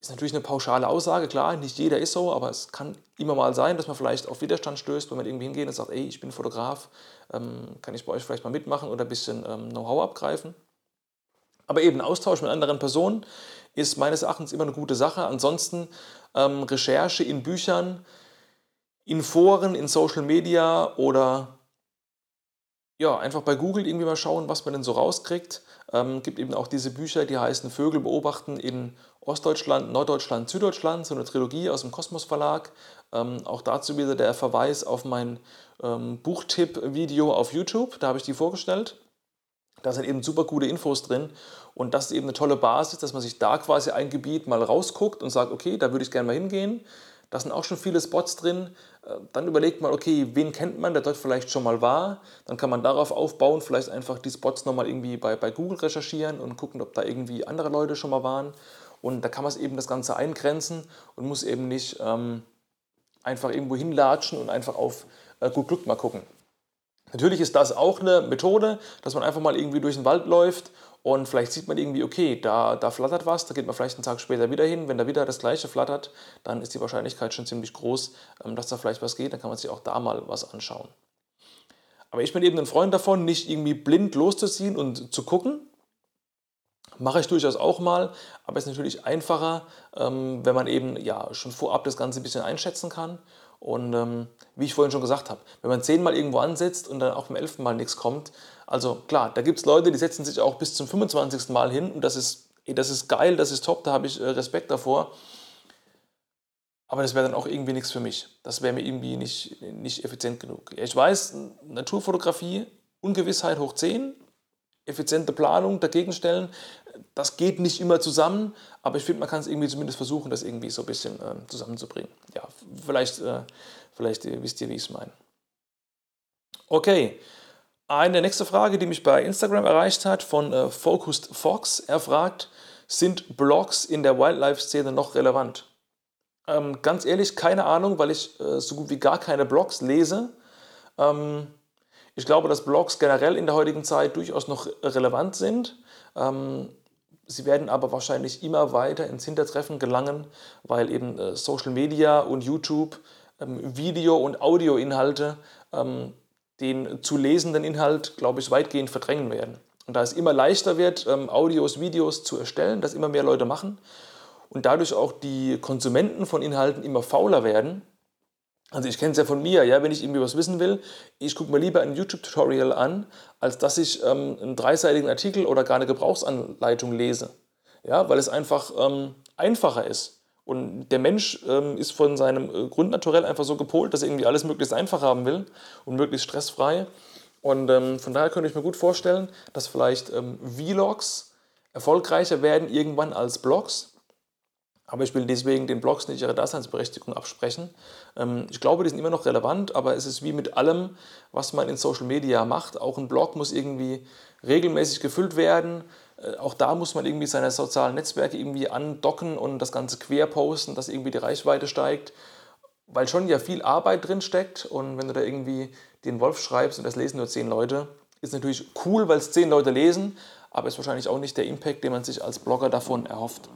Speaker 1: ist natürlich eine pauschale Aussage, klar, nicht jeder ist so, aber es kann immer mal sein, dass man vielleicht auf Widerstand stößt, wenn man irgendwie hingeht und sagt, ey, ich bin Fotograf, ähm, kann ich bei euch vielleicht mal mitmachen oder ein bisschen ähm, Know-how abgreifen. Aber eben Austausch mit anderen Personen ist meines Erachtens immer eine gute Sache. Ansonsten ähm, Recherche in Büchern, in Foren, in Social Media oder ja, einfach bei Google irgendwie mal schauen, was man denn so rauskriegt. Ähm, gibt eben auch diese Bücher, die heißen Vögel beobachten in Ostdeutschland, Norddeutschland, Süddeutschland, so eine Trilogie aus dem Kosmos Verlag. Ähm, auch dazu wieder der Verweis auf mein ähm, Buchtipp-Video auf YouTube, da habe ich die vorgestellt. Da sind eben super gute Infos drin und das ist eben eine tolle Basis, dass man sich da quasi ein Gebiet mal rausguckt und sagt, okay, da würde ich gerne mal hingehen. Da sind auch schon viele Spots drin. Äh, dann überlegt man, okay, wen kennt man, der dort vielleicht schon mal war. Dann kann man darauf aufbauen, vielleicht einfach die Spots nochmal irgendwie bei, bei Google recherchieren und gucken, ob da irgendwie andere Leute schon mal waren. Und da kann man eben das Ganze eingrenzen und muss eben nicht ähm, einfach irgendwo hinlatschen und einfach auf äh, gut Glück mal gucken. Natürlich ist das auch eine Methode, dass man einfach mal irgendwie durch den Wald läuft und vielleicht sieht man irgendwie, okay, da, da flattert was, da geht man vielleicht einen Tag später wieder hin. Wenn da wieder das gleiche flattert, dann ist die Wahrscheinlichkeit schon ziemlich groß, ähm, dass da vielleicht was geht. Dann kann man sich auch da mal was anschauen. Aber ich bin eben ein Freund davon, nicht irgendwie blind loszuziehen und zu gucken, Mache ich durchaus auch mal, aber es ist natürlich einfacher, ähm, wenn man eben ja schon vorab das Ganze ein bisschen einschätzen kann. Und ähm, wie ich vorhin schon gesagt habe, wenn man zehnmal irgendwo ansetzt und dann auch beim elften Mal nichts kommt, also klar, da gibt es Leute, die setzen sich auch bis zum 25. Mal hin und das ist, das ist geil, das ist top, da habe ich äh, Respekt davor. Aber das wäre dann auch irgendwie nichts für mich. Das wäre mir irgendwie nicht, nicht effizient genug. Ich weiß, Naturfotografie, Ungewissheit hoch 10, effiziente Planung dagegen stellen. Das geht nicht immer zusammen, aber ich finde, man kann es irgendwie zumindest versuchen, das irgendwie so ein bisschen äh, zusammenzubringen. Ja, vielleicht, äh, vielleicht äh, wisst ihr, wie ich es meine. Okay, eine nächste Frage, die mich bei Instagram erreicht hat, von äh, Focused Fox. Er fragt, sind Blogs in der Wildlife-Szene noch relevant? Ähm, ganz ehrlich, keine Ahnung, weil ich äh, so gut wie gar keine Blogs lese. Ähm, ich glaube, dass Blogs generell in der heutigen Zeit durchaus noch relevant sind. Ähm, sie werden aber wahrscheinlich immer weiter ins Hintertreffen gelangen, weil eben äh, Social Media und YouTube ähm, Video- und Audioinhalte ähm, den zu lesenden Inhalt, glaube ich, weitgehend verdrängen werden. Und da es immer leichter wird, Audios, Videos zu erstellen, das immer mehr Leute machen und dadurch auch die Konsumenten von Inhalten immer fauler werden, also ich kenne es ja von mir, ja, wenn ich irgendwie was wissen will, ich gucke mir lieber ein YouTube-Tutorial an, als dass ich ähm, einen dreiseitigen Artikel oder gar eine Gebrauchsanleitung lese. Ja, weil es einfach ähm, einfacher ist. Und der Mensch ähm, ist von seinem äh, Grundnaturell einfach so gepolt, dass er irgendwie alles möglichst einfach haben will und möglichst stressfrei. Und ähm, von daher könnte ich mir gut vorstellen, dass vielleicht ähm, Vlogs erfolgreicher werden irgendwann als Blogs. Aber ich will deswegen den Blogs nicht ihre Daseinsberechtigung absprechen. Ähm, ich glaube, die sind immer noch relevant, aber es ist wie mit allem, was man in Social Media macht. Auch ein Blog muss irgendwie regelmäßig gefüllt werden. Äh, auch da muss man irgendwie seine sozialen Netzwerke irgendwie andocken und das Ganze quer posten, dass irgendwie die Reichweite steigt. Weil schon ja viel Arbeit drin steckt und wenn du da irgendwie den Wolf schreibst und das lesen nur zehn Leute, ist natürlich cool, weil es zehn Leute lesen, aber ist wahrscheinlich auch nicht der Impact, den man sich als Blogger davon erhofft.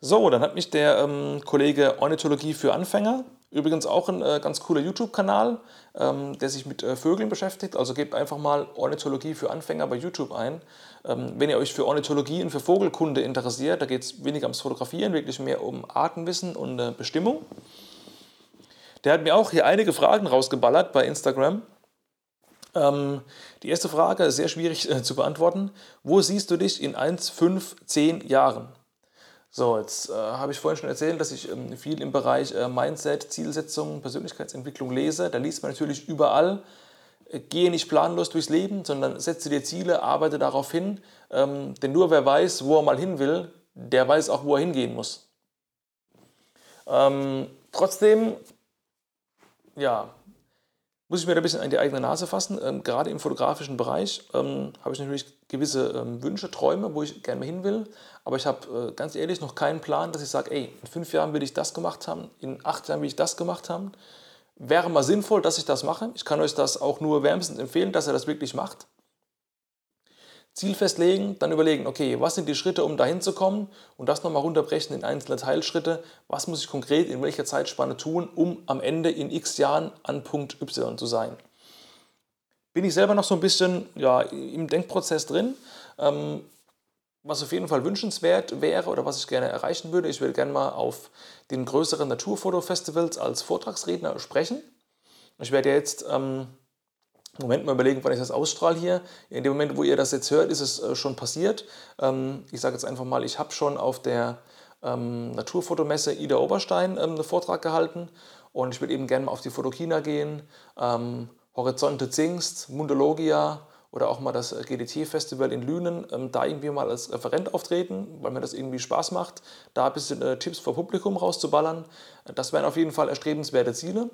Speaker 1: So, dann hat mich der ähm, Kollege Ornithologie für Anfänger, übrigens auch ein äh, ganz cooler YouTube-Kanal, ähm, der sich mit äh, Vögeln beschäftigt. Also gebt einfach mal Ornithologie für Anfänger bei YouTube ein. Ähm, wenn ihr euch für Ornithologie und für Vogelkunde interessiert, da geht es weniger ums Fotografieren, wirklich mehr um Artenwissen und äh, Bestimmung. Der hat mir auch hier einige Fragen rausgeballert bei Instagram. Ähm, die erste Frage ist sehr schwierig äh, zu beantworten. Wo siehst du dich in 1, 5, 10 Jahren? So, jetzt äh, habe ich vorhin schon erzählt, dass ich ähm, viel im Bereich äh, Mindset, Zielsetzung, Persönlichkeitsentwicklung lese. Da liest man natürlich überall, äh, gehe nicht planlos durchs Leben, sondern setze dir Ziele, arbeite darauf hin. Ähm, denn nur wer weiß, wo er mal hin will, der weiß auch, wo er hingehen muss. Ähm, trotzdem, ja, muss ich mir da ein bisschen an die eigene Nase fassen. Ähm, gerade im fotografischen Bereich ähm, habe ich natürlich gewisse ähm, Wünsche, Träume, wo ich gerne hin will. Aber ich habe äh, ganz ehrlich noch keinen Plan, dass ich sage, ey, in fünf Jahren will ich das gemacht haben, in acht Jahren will ich das gemacht haben. Wäre mal sinnvoll, dass ich das mache. Ich kann euch das auch nur wärmstens empfehlen, dass ihr das wirklich macht. Ziel festlegen, dann überlegen, okay, was sind die Schritte, um dahin zu kommen und das nochmal runterbrechen in einzelne Teilschritte. Was muss ich konkret in welcher Zeitspanne tun, um am Ende in x Jahren an Punkt Y zu sein? Bin ich selber noch so ein bisschen ja, im Denkprozess drin. Ähm, was auf jeden Fall wünschenswert wäre oder was ich gerne erreichen würde, ich will gerne mal auf den größeren Naturfotofestivals als Vortragsredner sprechen. Ich werde jetzt ähm, Moment mal überlegen, wann ich das ausstrahle hier. In dem Moment, wo ihr das jetzt hört, ist es äh, schon passiert. Ähm, ich sage jetzt einfach mal, ich habe schon auf der ähm, Naturfotomesse Ida Oberstein ähm, einen Vortrag gehalten und ich will eben gerne mal auf die Fotokina gehen, Horizonte Zingst, Mundologia oder auch mal das äh, GDT-Festival in Lünen, da irgendwie mal als Referent auftreten, weil mir das irgendwie Spaß macht, da ein bisschen äh, Tipps vor Publikum rauszuballern. Das wären auf jeden Fall erstrebenswerte Ziele.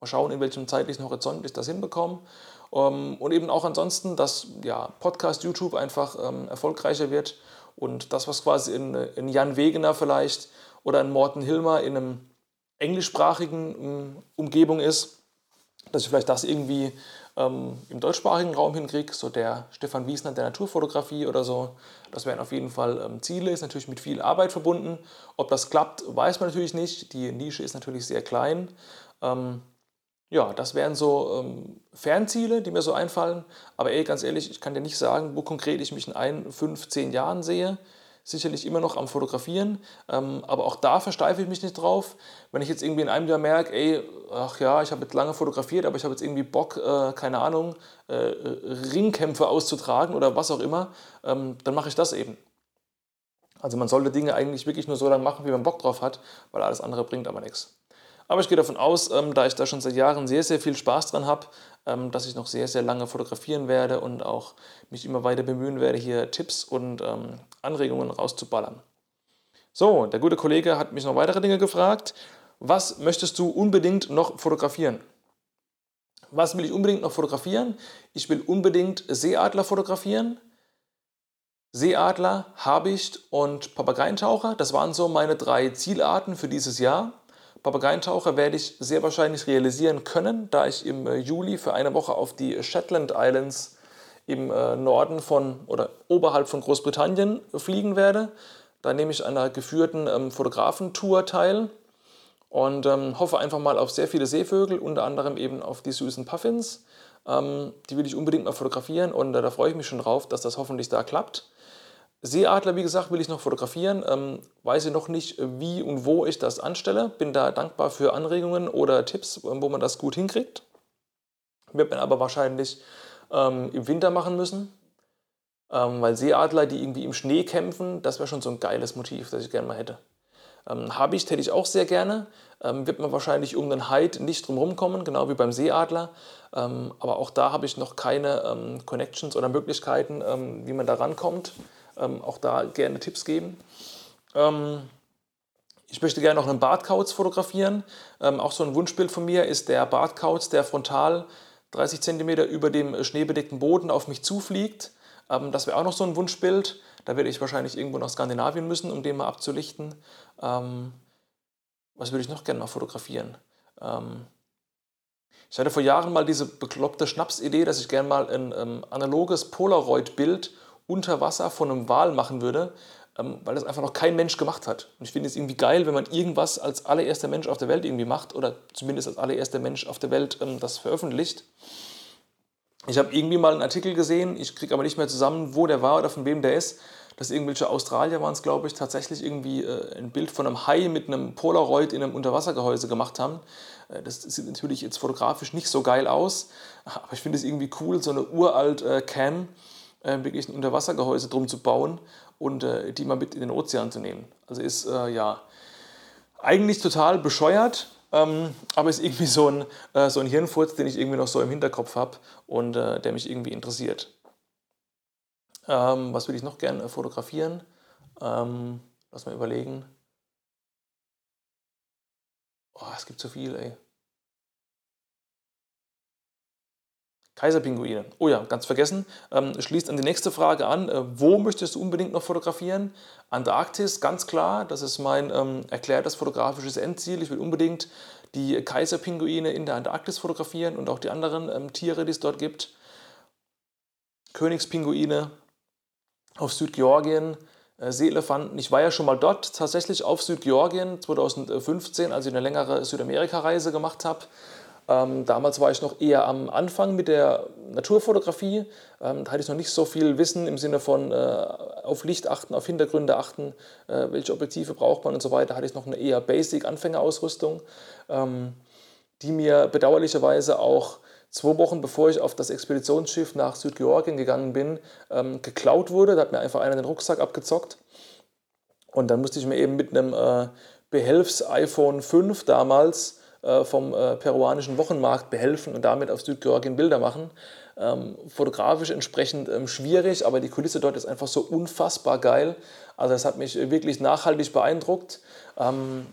Speaker 1: Mal schauen, in welchem zeitlichen Horizont ich das hinbekomme. Ähm, und eben auch ansonsten, dass ja, Podcast, YouTube einfach ähm, erfolgreicher wird und das, was quasi in, in Jan Wegener vielleicht oder in Morten Hilmer in einem englischsprachigen um, Umgebung ist, dass ich vielleicht das irgendwie ähm, im deutschsprachigen Raum hinkriege, so der Stefan Wiesner der Naturfotografie oder so. Das wären auf jeden Fall ähm, Ziele, ist natürlich mit viel Arbeit verbunden. Ob das klappt, weiß man natürlich nicht. Die Nische ist natürlich sehr klein. Ähm, ja, das wären so ähm, Fernziele, die mir so einfallen. Aber ey, ganz ehrlich, ich kann dir nicht sagen, wo konkret ich mich in ein, fünf, zehn Jahren sehe. Sicherlich immer noch am Fotografieren, ähm, aber auch da versteife ich mich nicht drauf. Wenn ich jetzt irgendwie in einem Jahr merke, ey, ach ja, ich habe jetzt lange fotografiert, aber ich habe jetzt irgendwie Bock, äh, keine Ahnung, äh, Ringkämpfe auszutragen oder was auch immer, ähm, dann mache ich das eben. Also man sollte Dinge eigentlich wirklich nur so lange machen, wie man Bock drauf hat, weil alles andere bringt aber nichts. Aber ich gehe davon aus, ähm, da ich da schon seit Jahren sehr, sehr viel Spaß dran habe, ähm, dass ich noch sehr, sehr lange fotografieren werde und auch mich immer weiter bemühen werde, hier Tipps und ähm, Anregungen rauszuballern. So, der gute Kollege hat mich noch weitere Dinge gefragt. Was möchtest du unbedingt noch fotografieren? Was will ich unbedingt noch fotografieren? Ich will unbedingt Seeadler fotografieren. Seeadler, Habicht und Papageientaucher. Das waren so meine drei Zielarten für dieses Jahr. Papageientaucher werde ich sehr wahrscheinlich realisieren können, da ich im äh, Juli für eine Woche auf die Shetland Islands im äh, Norden von oder oberhalb von Großbritannien fliegen werde. Da nehme ich an einer geführten ähm, Fotografentour teil und ähm, hoffe einfach mal auf sehr viele Seevögel, unter anderem eben auf die süßen Puffins. Ähm, die will ich unbedingt mal fotografieren und äh, da freue ich mich schon drauf, dass das hoffentlich da klappt. Seeadler, wie gesagt, will ich noch fotografieren. Ähm, weiß ich noch nicht, wie und wo ich das anstelle. Bin da dankbar für Anregungen oder Tipps, wo man das gut hinkriegt. Wird man aber wahrscheinlich ähm, im Winter machen müssen. Ähm, weil Seeadler, die irgendwie im Schnee kämpfen, das wäre schon so ein geiles Motiv, das ich gerne mal hätte. Ähm, Habicht hätte ich auch sehr gerne. Ähm, wird man wahrscheinlich um den Hyde nicht drum kommen, genau wie beim Seeadler. Ähm, aber auch da habe ich noch keine ähm, Connections oder Möglichkeiten, ähm, wie man da rankommt. Ähm, auch da gerne Tipps geben. ich möchte gerne noch einen Bartkauz fotografieren. auch so ein Wunschbild von mir ist der Bartkauz, der frontal 30 cm über dem schneebedeckten Boden auf mich zufliegt. das wäre auch noch so ein Wunschbild. Da werde ich wahrscheinlich irgendwo nach Skandinavien müssen, um den mal abzulichten. Ähm, was würde ich noch gerne mal fotografieren? Ähm, ich hatte vor Jahren mal diese bekloppte Schnapsidee, dass ich gerne mal ein ähm, analoges Polaroid-Bild unter Wasser von einem Wal machen würde, ähm, weil das einfach noch kein Mensch gemacht hat. Und ich finde es irgendwie geil, wenn man irgendwas als allererster Mensch auf der Welt irgendwie macht oder zumindest als allererster Mensch auf der Welt ähm, das veröffentlicht. Ich habe irgendwie mal einen Artikel gesehen, ich kriege aber nicht mehr zusammen, wo der war oder von wem der ist, dass irgendwelche Australier waren es, glaube ich, tatsächlich irgendwie äh, ein Bild von einem Hai mit einem Polaroid in einem Unterwassergehäuse gemacht haben. Äh, das sieht natürlich jetzt fotografisch nicht so geil aus, aber ich finde es irgendwie cool, so eine uralt äh, Cam äh, wirklich ein Unterwassergehäuse drum zu bauen und äh, die mal mit in den Ozean zu nehmen. Also ist äh, ja eigentlich total bescheuert, ähm, aber ist irgendwie so ein, äh, so ein Hirnfurz, den ich irgendwie noch so im Hinterkopf habe und äh, der mich irgendwie interessiert. Ähm, was würde ich noch gerne fotografieren? Ähm, lass mal überlegen. Oh, es gibt so viel, ey. Kaiserpinguine. Oh ja, ganz vergessen. Ähm, schließt an die nächste Frage an. Äh, wo möchtest du unbedingt noch fotografieren? Antarktis, ganz klar. Das ist mein ähm, erklärtes fotografisches Endziel. Ich will unbedingt die Kaiserpinguine in der Antarktis fotografieren und auch die anderen ähm, Tiere, die es dort gibt. Königspinguine auf Südgeorgien, äh, Seeelefanten. Ich war ja schon mal dort, tatsächlich auf Südgeorgien 2015, als ich eine längere Südamerika-Reise gemacht habe. Ähm, damals war ich noch eher am Anfang mit der Naturfotografie. Ähm, da hatte ich noch nicht so viel Wissen im Sinne von äh, auf Licht achten, auf Hintergründe achten, äh, welche Objektive braucht man und so weiter. Da hatte ich noch eine eher basic Anfängerausrüstung, ähm, die mir bedauerlicherweise auch zwei Wochen bevor ich auf das Expeditionsschiff nach Südgeorgien gegangen bin, ähm, geklaut wurde. Da hat mir einfach einer den Rucksack abgezockt. Und dann musste ich mir eben mit einem äh, Behelfs-iPhone 5 damals vom äh, peruanischen Wochenmarkt behelfen und damit auf Südgeorgien Bilder machen. Ähm, fotografisch entsprechend ähm, schwierig, aber die Kulisse dort ist einfach so unfassbar geil. Also das hat mich wirklich nachhaltig beeindruckt. Ähm,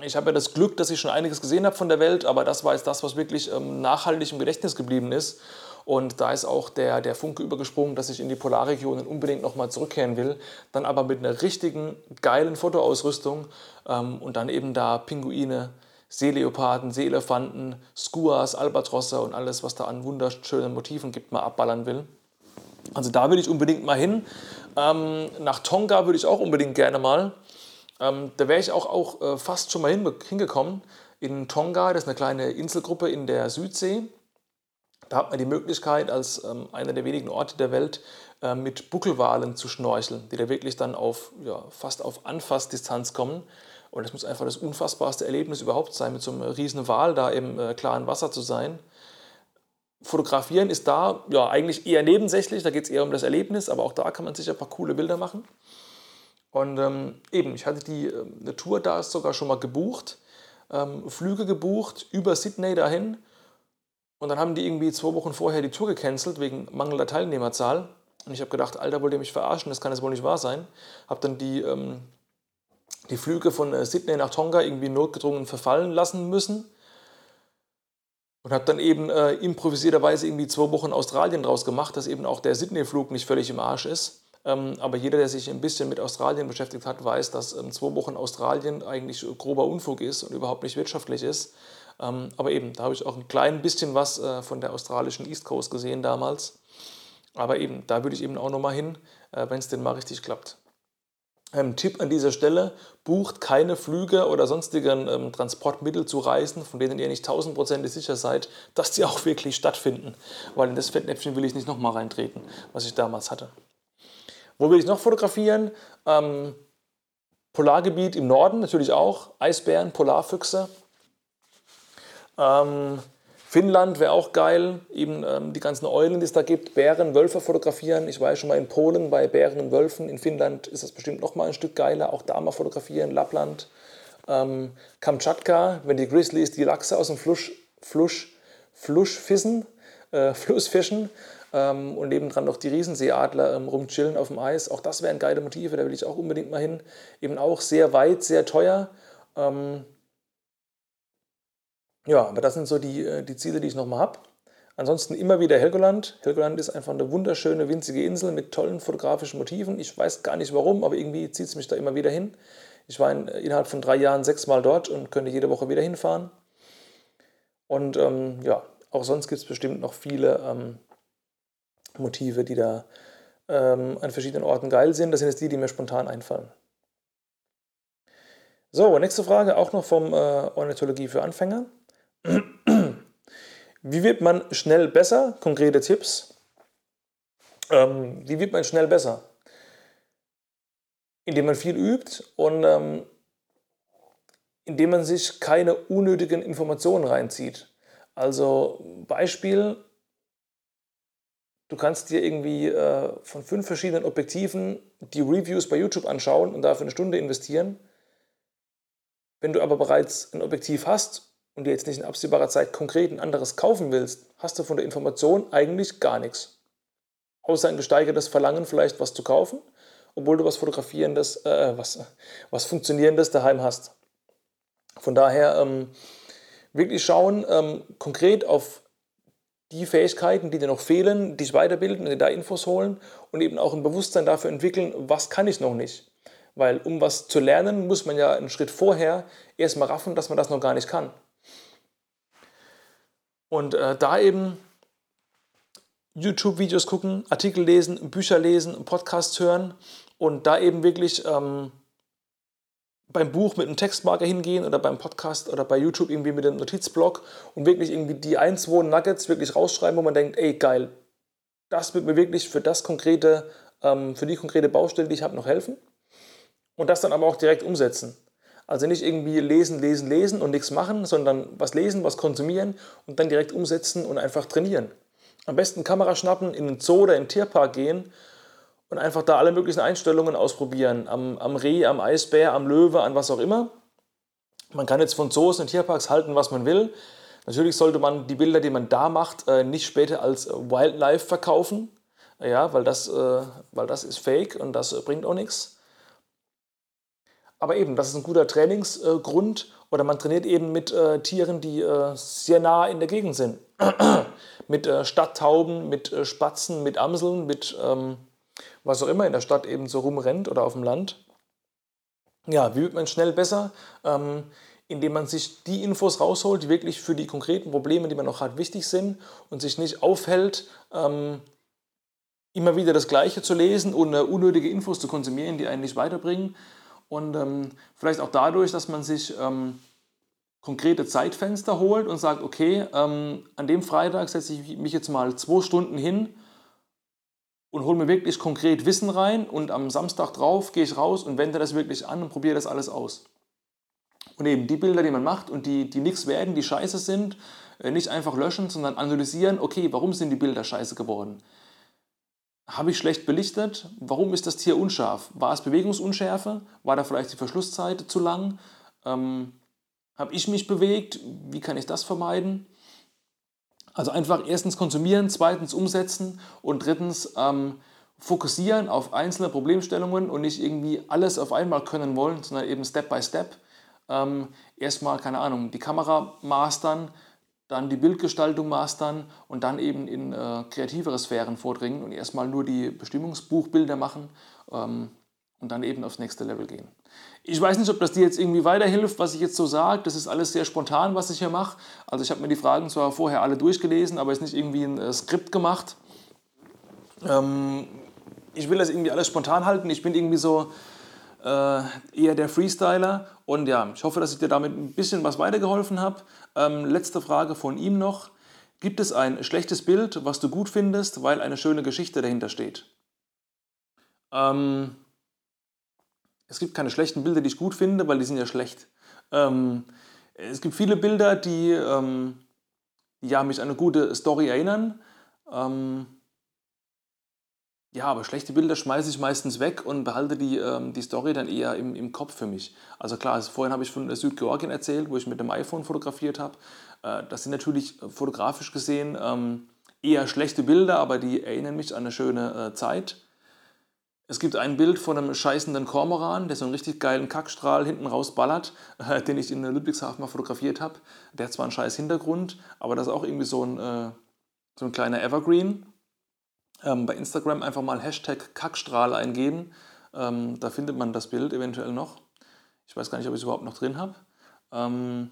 Speaker 1: ich habe ja das Glück, dass ich schon einiges gesehen habe von der Welt, aber das war jetzt das, was wirklich ähm, nachhaltig im Gedächtnis geblieben ist. Und da ist auch der, der Funke übergesprungen, dass ich in die Polarregionen unbedingt nochmal zurückkehren will. Dann aber mit einer richtigen, geilen Fotoausrüstung ähm, und dann eben da Pinguine, Seeleoparden, Seeelefanten, Skuas, Albatrosse und alles, was da an wunderschönen Motiven gibt, mal abballern will. Also da will ich unbedingt mal hin. Ähm, nach Tonga würde ich auch unbedingt gerne mal. Ähm, da wäre ich auch, auch äh, fast schon mal hin, hingekommen. In Tonga, das ist eine kleine Inselgruppe in der Südsee. Da hat man die Möglichkeit, als ähm, einer der wenigen Orte der Welt äh, mit Buckelwalen zu schnorcheln, die da wirklich dann auf, ja, fast auf Anfassdistanz kommen. Und das muss einfach das unfassbarste Erlebnis überhaupt sein, mit so einem riesen Wal da im äh, klaren Wasser zu sein. Fotografieren ist da ja eigentlich eher nebensächlich, da geht es eher um das Erlebnis, aber auch da kann man sicher ein paar coole Bilder machen. Und ähm, eben, ich hatte die äh, eine Tour da sogar schon mal gebucht, ähm, Flüge gebucht über Sydney dahin. Und dann haben die irgendwie zwei Wochen vorher die Tour gecancelt wegen mangelnder Teilnehmerzahl. Und ich habe gedacht, Alter, wollt ihr mich verarschen? Das kann jetzt wohl nicht wahr sein. Habe dann die ähm, die Flüge von äh, Sydney nach Tonga irgendwie notgedrungen verfallen lassen müssen. Und habe dann eben äh, improvisierterweise irgendwie zwei Wochen Australien draus gemacht, dass eben auch der Sydney-Flug nicht völlig im Arsch ist. Ähm, aber jeder, der sich ein bisschen mit Australien beschäftigt hat, weiß, dass ähm, zwei Wochen Australien eigentlich grober Unfug ist und überhaupt nicht wirtschaftlich ist. Ähm, aber eben, da habe ich auch ein klein bisschen was äh, von der australischen East Coast gesehen damals. Aber eben, da würde ich eben auch nochmal hin, äh, wenn es denn mal richtig klappt. Ähm, Tipp an dieser Stelle, bucht keine Flüge oder sonstigen ähm, Transportmittel zu Reisen, von denen ihr nicht tausendprozentig sicher seid, dass die auch wirklich stattfinden. Weil in das Fettnäpfchen will ich nicht nochmal reintreten, was ich damals hatte. Wo will ich noch fotografieren? Ähm, Polargebiet im Norden natürlich auch, Eisbären, Polarfüchse. Ähm, Finnland wäre auch geil, eben ähm, die ganzen Eulen, die es da gibt, Bären, Wölfe fotografieren. Ich war ja schon mal in Polen bei Bären und Wölfen. In Finnland ist das bestimmt noch mal ein Stück geiler, auch da mal fotografieren, Lappland. Ähm, Kamtschatka, wenn die Grizzlies die Lachse aus dem Flusch, Flusch, Flusch fissen, äh, Flussfischen ähm, und nebendran noch die Riesenseeadler ähm, rumchillen auf dem Eis. Auch das wären geile Motive, da will ich auch unbedingt mal hin. Eben auch sehr weit, sehr teuer. Ähm, ja, aber das sind so die, äh, die Ziele, die ich nochmal habe. Ansonsten immer wieder Helgoland. Helgoland ist einfach eine wunderschöne, winzige Insel mit tollen fotografischen Motiven. Ich weiß gar nicht warum, aber irgendwie zieht es mich da immer wieder hin. Ich war in, innerhalb von drei Jahren sechsmal dort und könnte jede Woche wieder hinfahren. Und ähm, ja, auch sonst gibt es bestimmt noch viele ähm, Motive, die da ähm, an verschiedenen Orten geil sind. Das sind jetzt die, die mir spontan einfallen. So, nächste Frage, auch noch vom äh, Ornithologie für Anfänger. Wie wird man schnell besser? Konkrete Tipps. Ähm, wie wird man schnell besser? Indem man viel übt und ähm, indem man sich keine unnötigen Informationen reinzieht. Also Beispiel, du kannst dir irgendwie äh, von fünf verschiedenen Objektiven die Reviews bei YouTube anschauen und dafür eine Stunde investieren. Wenn du aber bereits ein Objektiv hast und dir jetzt nicht in absehbarer Zeit konkret ein anderes kaufen willst, hast du von der Information eigentlich gar nichts. Außer ein gesteigertes Verlangen, vielleicht was zu kaufen, obwohl du was Fotografierendes, äh, was, was Funktionierendes daheim hast. Von daher ähm, wirklich schauen, ähm, konkret auf die Fähigkeiten, die dir noch fehlen, dich weiterbilden, dir da Infos holen und eben auch ein Bewusstsein dafür entwickeln, was kann ich noch nicht. Weil um was zu lernen, muss man ja einen Schritt vorher erstmal raffen, dass man das noch gar nicht kann. Und äh, da eben YouTube-Videos gucken, Artikel lesen, Bücher lesen, Podcasts hören und da eben wirklich ähm, beim Buch mit einem Textmarker hingehen oder beim Podcast oder bei YouTube irgendwie mit einem Notizblock und wirklich irgendwie die ein, zwei Nuggets wirklich rausschreiben, wo man denkt, ey geil, das wird mir wirklich für das konkrete, ähm, für die konkrete Baustelle, die ich habe, noch helfen. Und das dann aber auch direkt umsetzen. Also nicht irgendwie lesen, lesen, lesen und nichts machen, sondern was lesen, was konsumieren und dann direkt umsetzen und einfach trainieren. Am besten Kamera schnappen, in den Zoo oder in den Tierpark gehen und einfach da alle möglichen Einstellungen ausprobieren. Am, am Reh, am Eisbär, am Löwe, an was auch immer. Man kann jetzt von Zoos und Tierparks halten, was man will. Natürlich sollte man die Bilder, die man da macht, äh, nicht später als Wildlife verkaufen. Ja, weil das, äh, weil das ist fake und das bringt auch nichts. Aber eben, das ist ein guter Trainingsgrund. Oder man trainiert eben mit äh, Tieren, die äh, sehr nah in der Gegend sind. mit äh, Stadttauben, mit äh, Spatzen, mit Amseln, mit ähm, was auch immer in der Stadt eben so rumrennt oder auf dem Land. Ja, wie wird man schnell besser? Ähm, indem man sich die Infos rausholt, die wirklich für die konkreten Probleme, die man noch hat, wichtig sind und sich nicht aufhält, ähm, immer wieder das Gleiche zu lesen und unnötige Infos zu konsumieren, die einen nicht weiterbringen, und ähm, vielleicht auch dadurch, dass man sich ähm, konkrete Zeitfenster holt und sagt, okay, ähm, an dem Freitag setze ich mich jetzt mal zwei Stunden hin und hole mir wirklich konkret Wissen rein und am Samstag drauf gehe ich raus und wende das wirklich an und probiere das alles aus. Und eben die Bilder, die man macht und die, die nichts werden, die scheiße sind, äh, nicht einfach löschen, sondern analysieren, okay, warum sind die Bilder scheiße geworden? Habe ich schlecht belichtet? Warum ist das Tier unscharf? War es Bewegungsunschärfe? War da vielleicht die Verschlusszeit zu lang? Ähm, habe ich mich bewegt? Wie kann ich das vermeiden? Also einfach erstens konsumieren, zweitens umsetzen und drittens ähm, fokussieren auf einzelne Problemstellungen und nicht irgendwie alles auf einmal können wollen, sondern eben Step by Step. Ähm, erstmal, keine Ahnung, die Kamera mastern, dann die Bildgestaltung mastern und dann eben in äh, kreativere Sphären vordringen und erstmal nur die Bestimmungsbuchbilder machen ähm, und dann eben aufs nächste Level gehen. Ich weiß nicht, ob das dir jetzt irgendwie weiterhilft, was ich jetzt so sage. Das ist alles sehr spontan, was ich hier mache. Also ich habe mir die Fragen zwar vorher alle durchgelesen, aber ist nicht irgendwie ein äh, Skript gemacht. Ähm, ich will das irgendwie alles spontan halten. Ich bin irgendwie so eher der Freestyler. Und ja, ich hoffe, dass ich dir damit ein bisschen was weitergeholfen habe. Ähm, letzte Frage von ihm noch. Gibt es ein schlechtes Bild, was du gut findest, weil eine schöne Geschichte dahinter steht? Ähm, es gibt keine schlechten Bilder, die ich gut finde, weil die sind ja schlecht. Ähm, es gibt viele Bilder, die, ähm, ja mich an eine gute Story erinnern. Ja, aber schlechte Bilder schmeiße ich meistens weg und behalte die, ähm, die Story dann eher im, im Kopf für mich. Also klar, also vorhin habe ich von Südgeorgien erzählt, wo ich mit dem iPhone fotografiert habe. Äh, das sind natürlich fotografisch gesehen ähm, eher schlechte Bilder, aber die erinnern mich an eine schöne äh, Zeit. Es gibt ein Bild von einem scheißenden Kormoran, der so einen richtig geilen Kackstrahl hinten rausballert, äh, den ich in Ludwigshafen mal fotografiert habe. Der hat zwar einen scheiß Hintergrund, aber das ist auch irgendwie so ein, äh, so ein kleiner Evergreen. Ähm, bei Instagram einfach mal Hashtag Kackstrahl eingeben. Ähm, da findet man das Bild eventuell noch. Ich weiß gar nicht, ob ich es überhaupt noch drin habe. Ähm,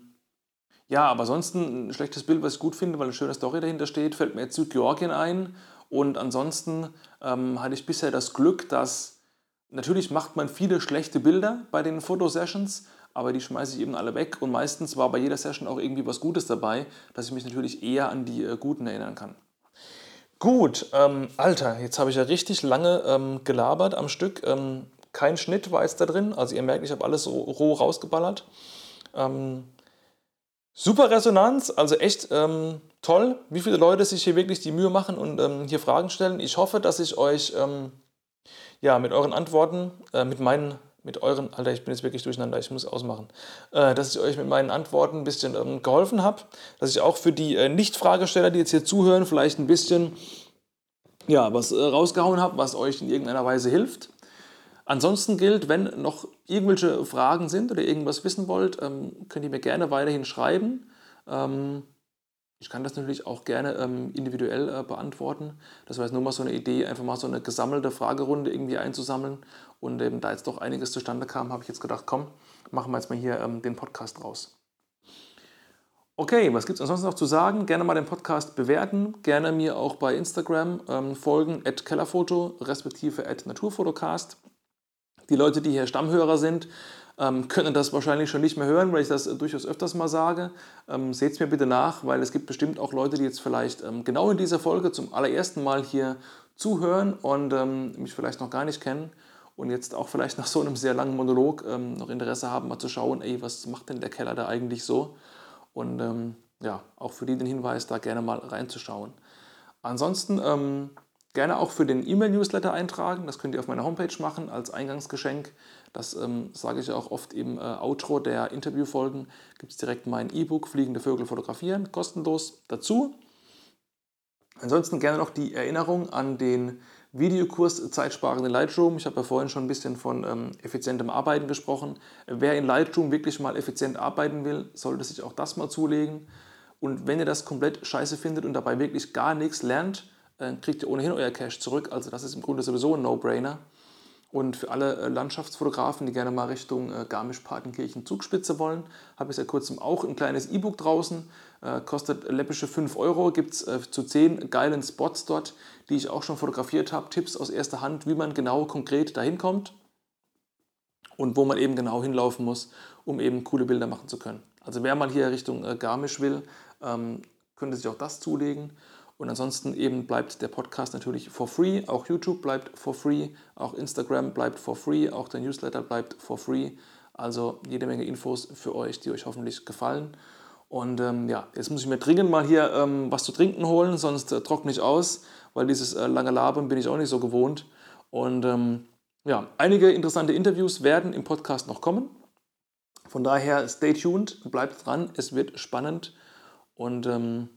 Speaker 1: ja, aber ansonsten ein schlechtes Bild, was ich gut finde, weil eine schöne Story dahinter steht, fällt mir jetzt Südgeorgien ein. Und ansonsten ähm, hatte ich bisher das Glück, dass natürlich macht man viele schlechte Bilder bei den Fotosessions, aber die schmeiße ich eben alle weg. Und meistens war bei jeder Session auch irgendwie was Gutes dabei, dass ich mich natürlich eher an die äh, Guten erinnern kann. Gut, ähm, Alter, jetzt habe ich ja richtig lange ähm, gelabert am Stück. Ähm, kein Schnitt war jetzt da drin, also ihr merkt, ich habe alles so roh rausgeballert. Ähm, super Resonanz, also echt ähm, toll, wie viele Leute sich hier wirklich die Mühe machen und ähm, hier Fragen stellen. Ich hoffe, dass ich euch ja, mit euren Antworten, äh, mit meinen mit euren, Alter, ich bin jetzt wirklich durcheinander, ich muss ausmachen, äh, dass ich euch mit meinen Antworten ein bisschen ähm, geholfen habe, dass ich auch für die äh, Nicht-Fragesteller, die jetzt hier zuhören, vielleicht ein bisschen ja, was äh, rausgehauen habe, was euch in irgendeiner Weise hilft. Ansonsten gilt, wenn noch irgendwelche Fragen sind oder irgendwas wissen wollt, ähm, könnt ihr mir gerne weiterhin schreiben. Ähm, ich kann das natürlich auch gerne ähm, individuell äh, beantworten. Das war jetzt nur mal so eine Idee, einfach mal so eine gesammelte Fragerunde irgendwie einzusammeln. Und eben da jetzt doch einiges zustande kam, habe ich jetzt gedacht, komm, machen wir jetzt mal hier ähm, den Podcast raus. Okay, was gibt es ansonsten noch zu sagen? Gerne mal den Podcast bewerten, gerne mir auch bei Instagram ähm, folgen, at Kellerfoto, respektive at Naturfotocast. Die Leute, die hier Stammhörer sind, ähm, können das wahrscheinlich schon nicht mehr hören, weil ich das durchaus öfters mal sage. Ähm, Seht es mir bitte nach, weil es gibt bestimmt auch Leute, die jetzt vielleicht ähm, genau in dieser Folge zum allerersten Mal hier zuhören und ähm, mich vielleicht noch gar nicht kennen und jetzt auch vielleicht nach so einem sehr langen Monolog ähm, noch Interesse haben, mal zu schauen, ey, was macht denn der Keller da eigentlich so? Und ähm, ja, auch für die den Hinweis, da gerne mal reinzuschauen. Ansonsten Gerne auch für den E-Mail-Newsletter eintragen. Das könnt ihr auf meiner Homepage machen als Eingangsgeschenk. Das ähm, sage ich auch oft im äh, Outro der Interviewfolgen. Gibt es direkt mein E-Book Fliegende Vögel fotografieren, kostenlos dazu. Ansonsten gerne noch die Erinnerung an den Videokurs Zeitsparende Lightroom. Ich habe ja vorhin schon ein bisschen von ähm, effizientem Arbeiten gesprochen. Wer in Lightroom wirklich mal effizient arbeiten will, sollte sich auch das mal zulegen. Und wenn ihr das komplett scheiße findet und dabei wirklich gar nichts lernt, kriegt ihr ohnehin euer Cash zurück. Also das ist im Grunde sowieso ein No-Brainer. Und für alle äh, Landschaftsfotografen, die gerne mal Richtung äh, Garmisch-Partenkirchen Zugspitze wollen, habe ich seit kurzem auch ein kleines E-Book draußen. Äh, kostet läppische 5 Euro, gibt es zu 10 geilen Spots dort, die ich auch schon fotografiert habe. Tipps aus erster Hand, wie man genau konkret dahin kommt und wo man eben genau hinlaufen muss, um eben coole Bilder machen zu können. Also wer mal hier Richtung Garmisch will, ähm, könnte sich auch das zulegen. Und ansonsten eben bleibt der Podcast natürlich for free. Auch YouTube bleibt for free. Auch Instagram bleibt for free. Auch der Newsletter bleibt for free. Also jede Menge Infos für euch, die euch hoffentlich gefallen. Und ähm, ja, jetzt muss ich mir dringend mal hier ähm, was zu trinken holen, sonst äh, trockne ich aus, weil dieses äh, lange Labern bin ich auch nicht so gewohnt. Und ähm, ja, einige interessante Interviews werden im Podcast noch kommen. Von daher stay tuned, bleibt dran, es wird spannend. Und ähm,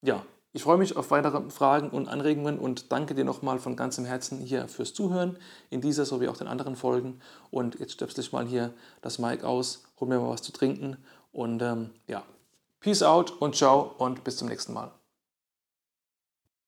Speaker 1: ja, ich freue mich auf weitere Fragen und Anregungen und danke dir nochmal von ganzem Herzen hier fürs Zuhören in dieser sowie auch den anderen Folgen. Und jetzt stöpsel ich mal hier das Mic aus, hol mir mal was zu trinken und ähm, ja, Peace out und ciao und bis zum nächsten Mal.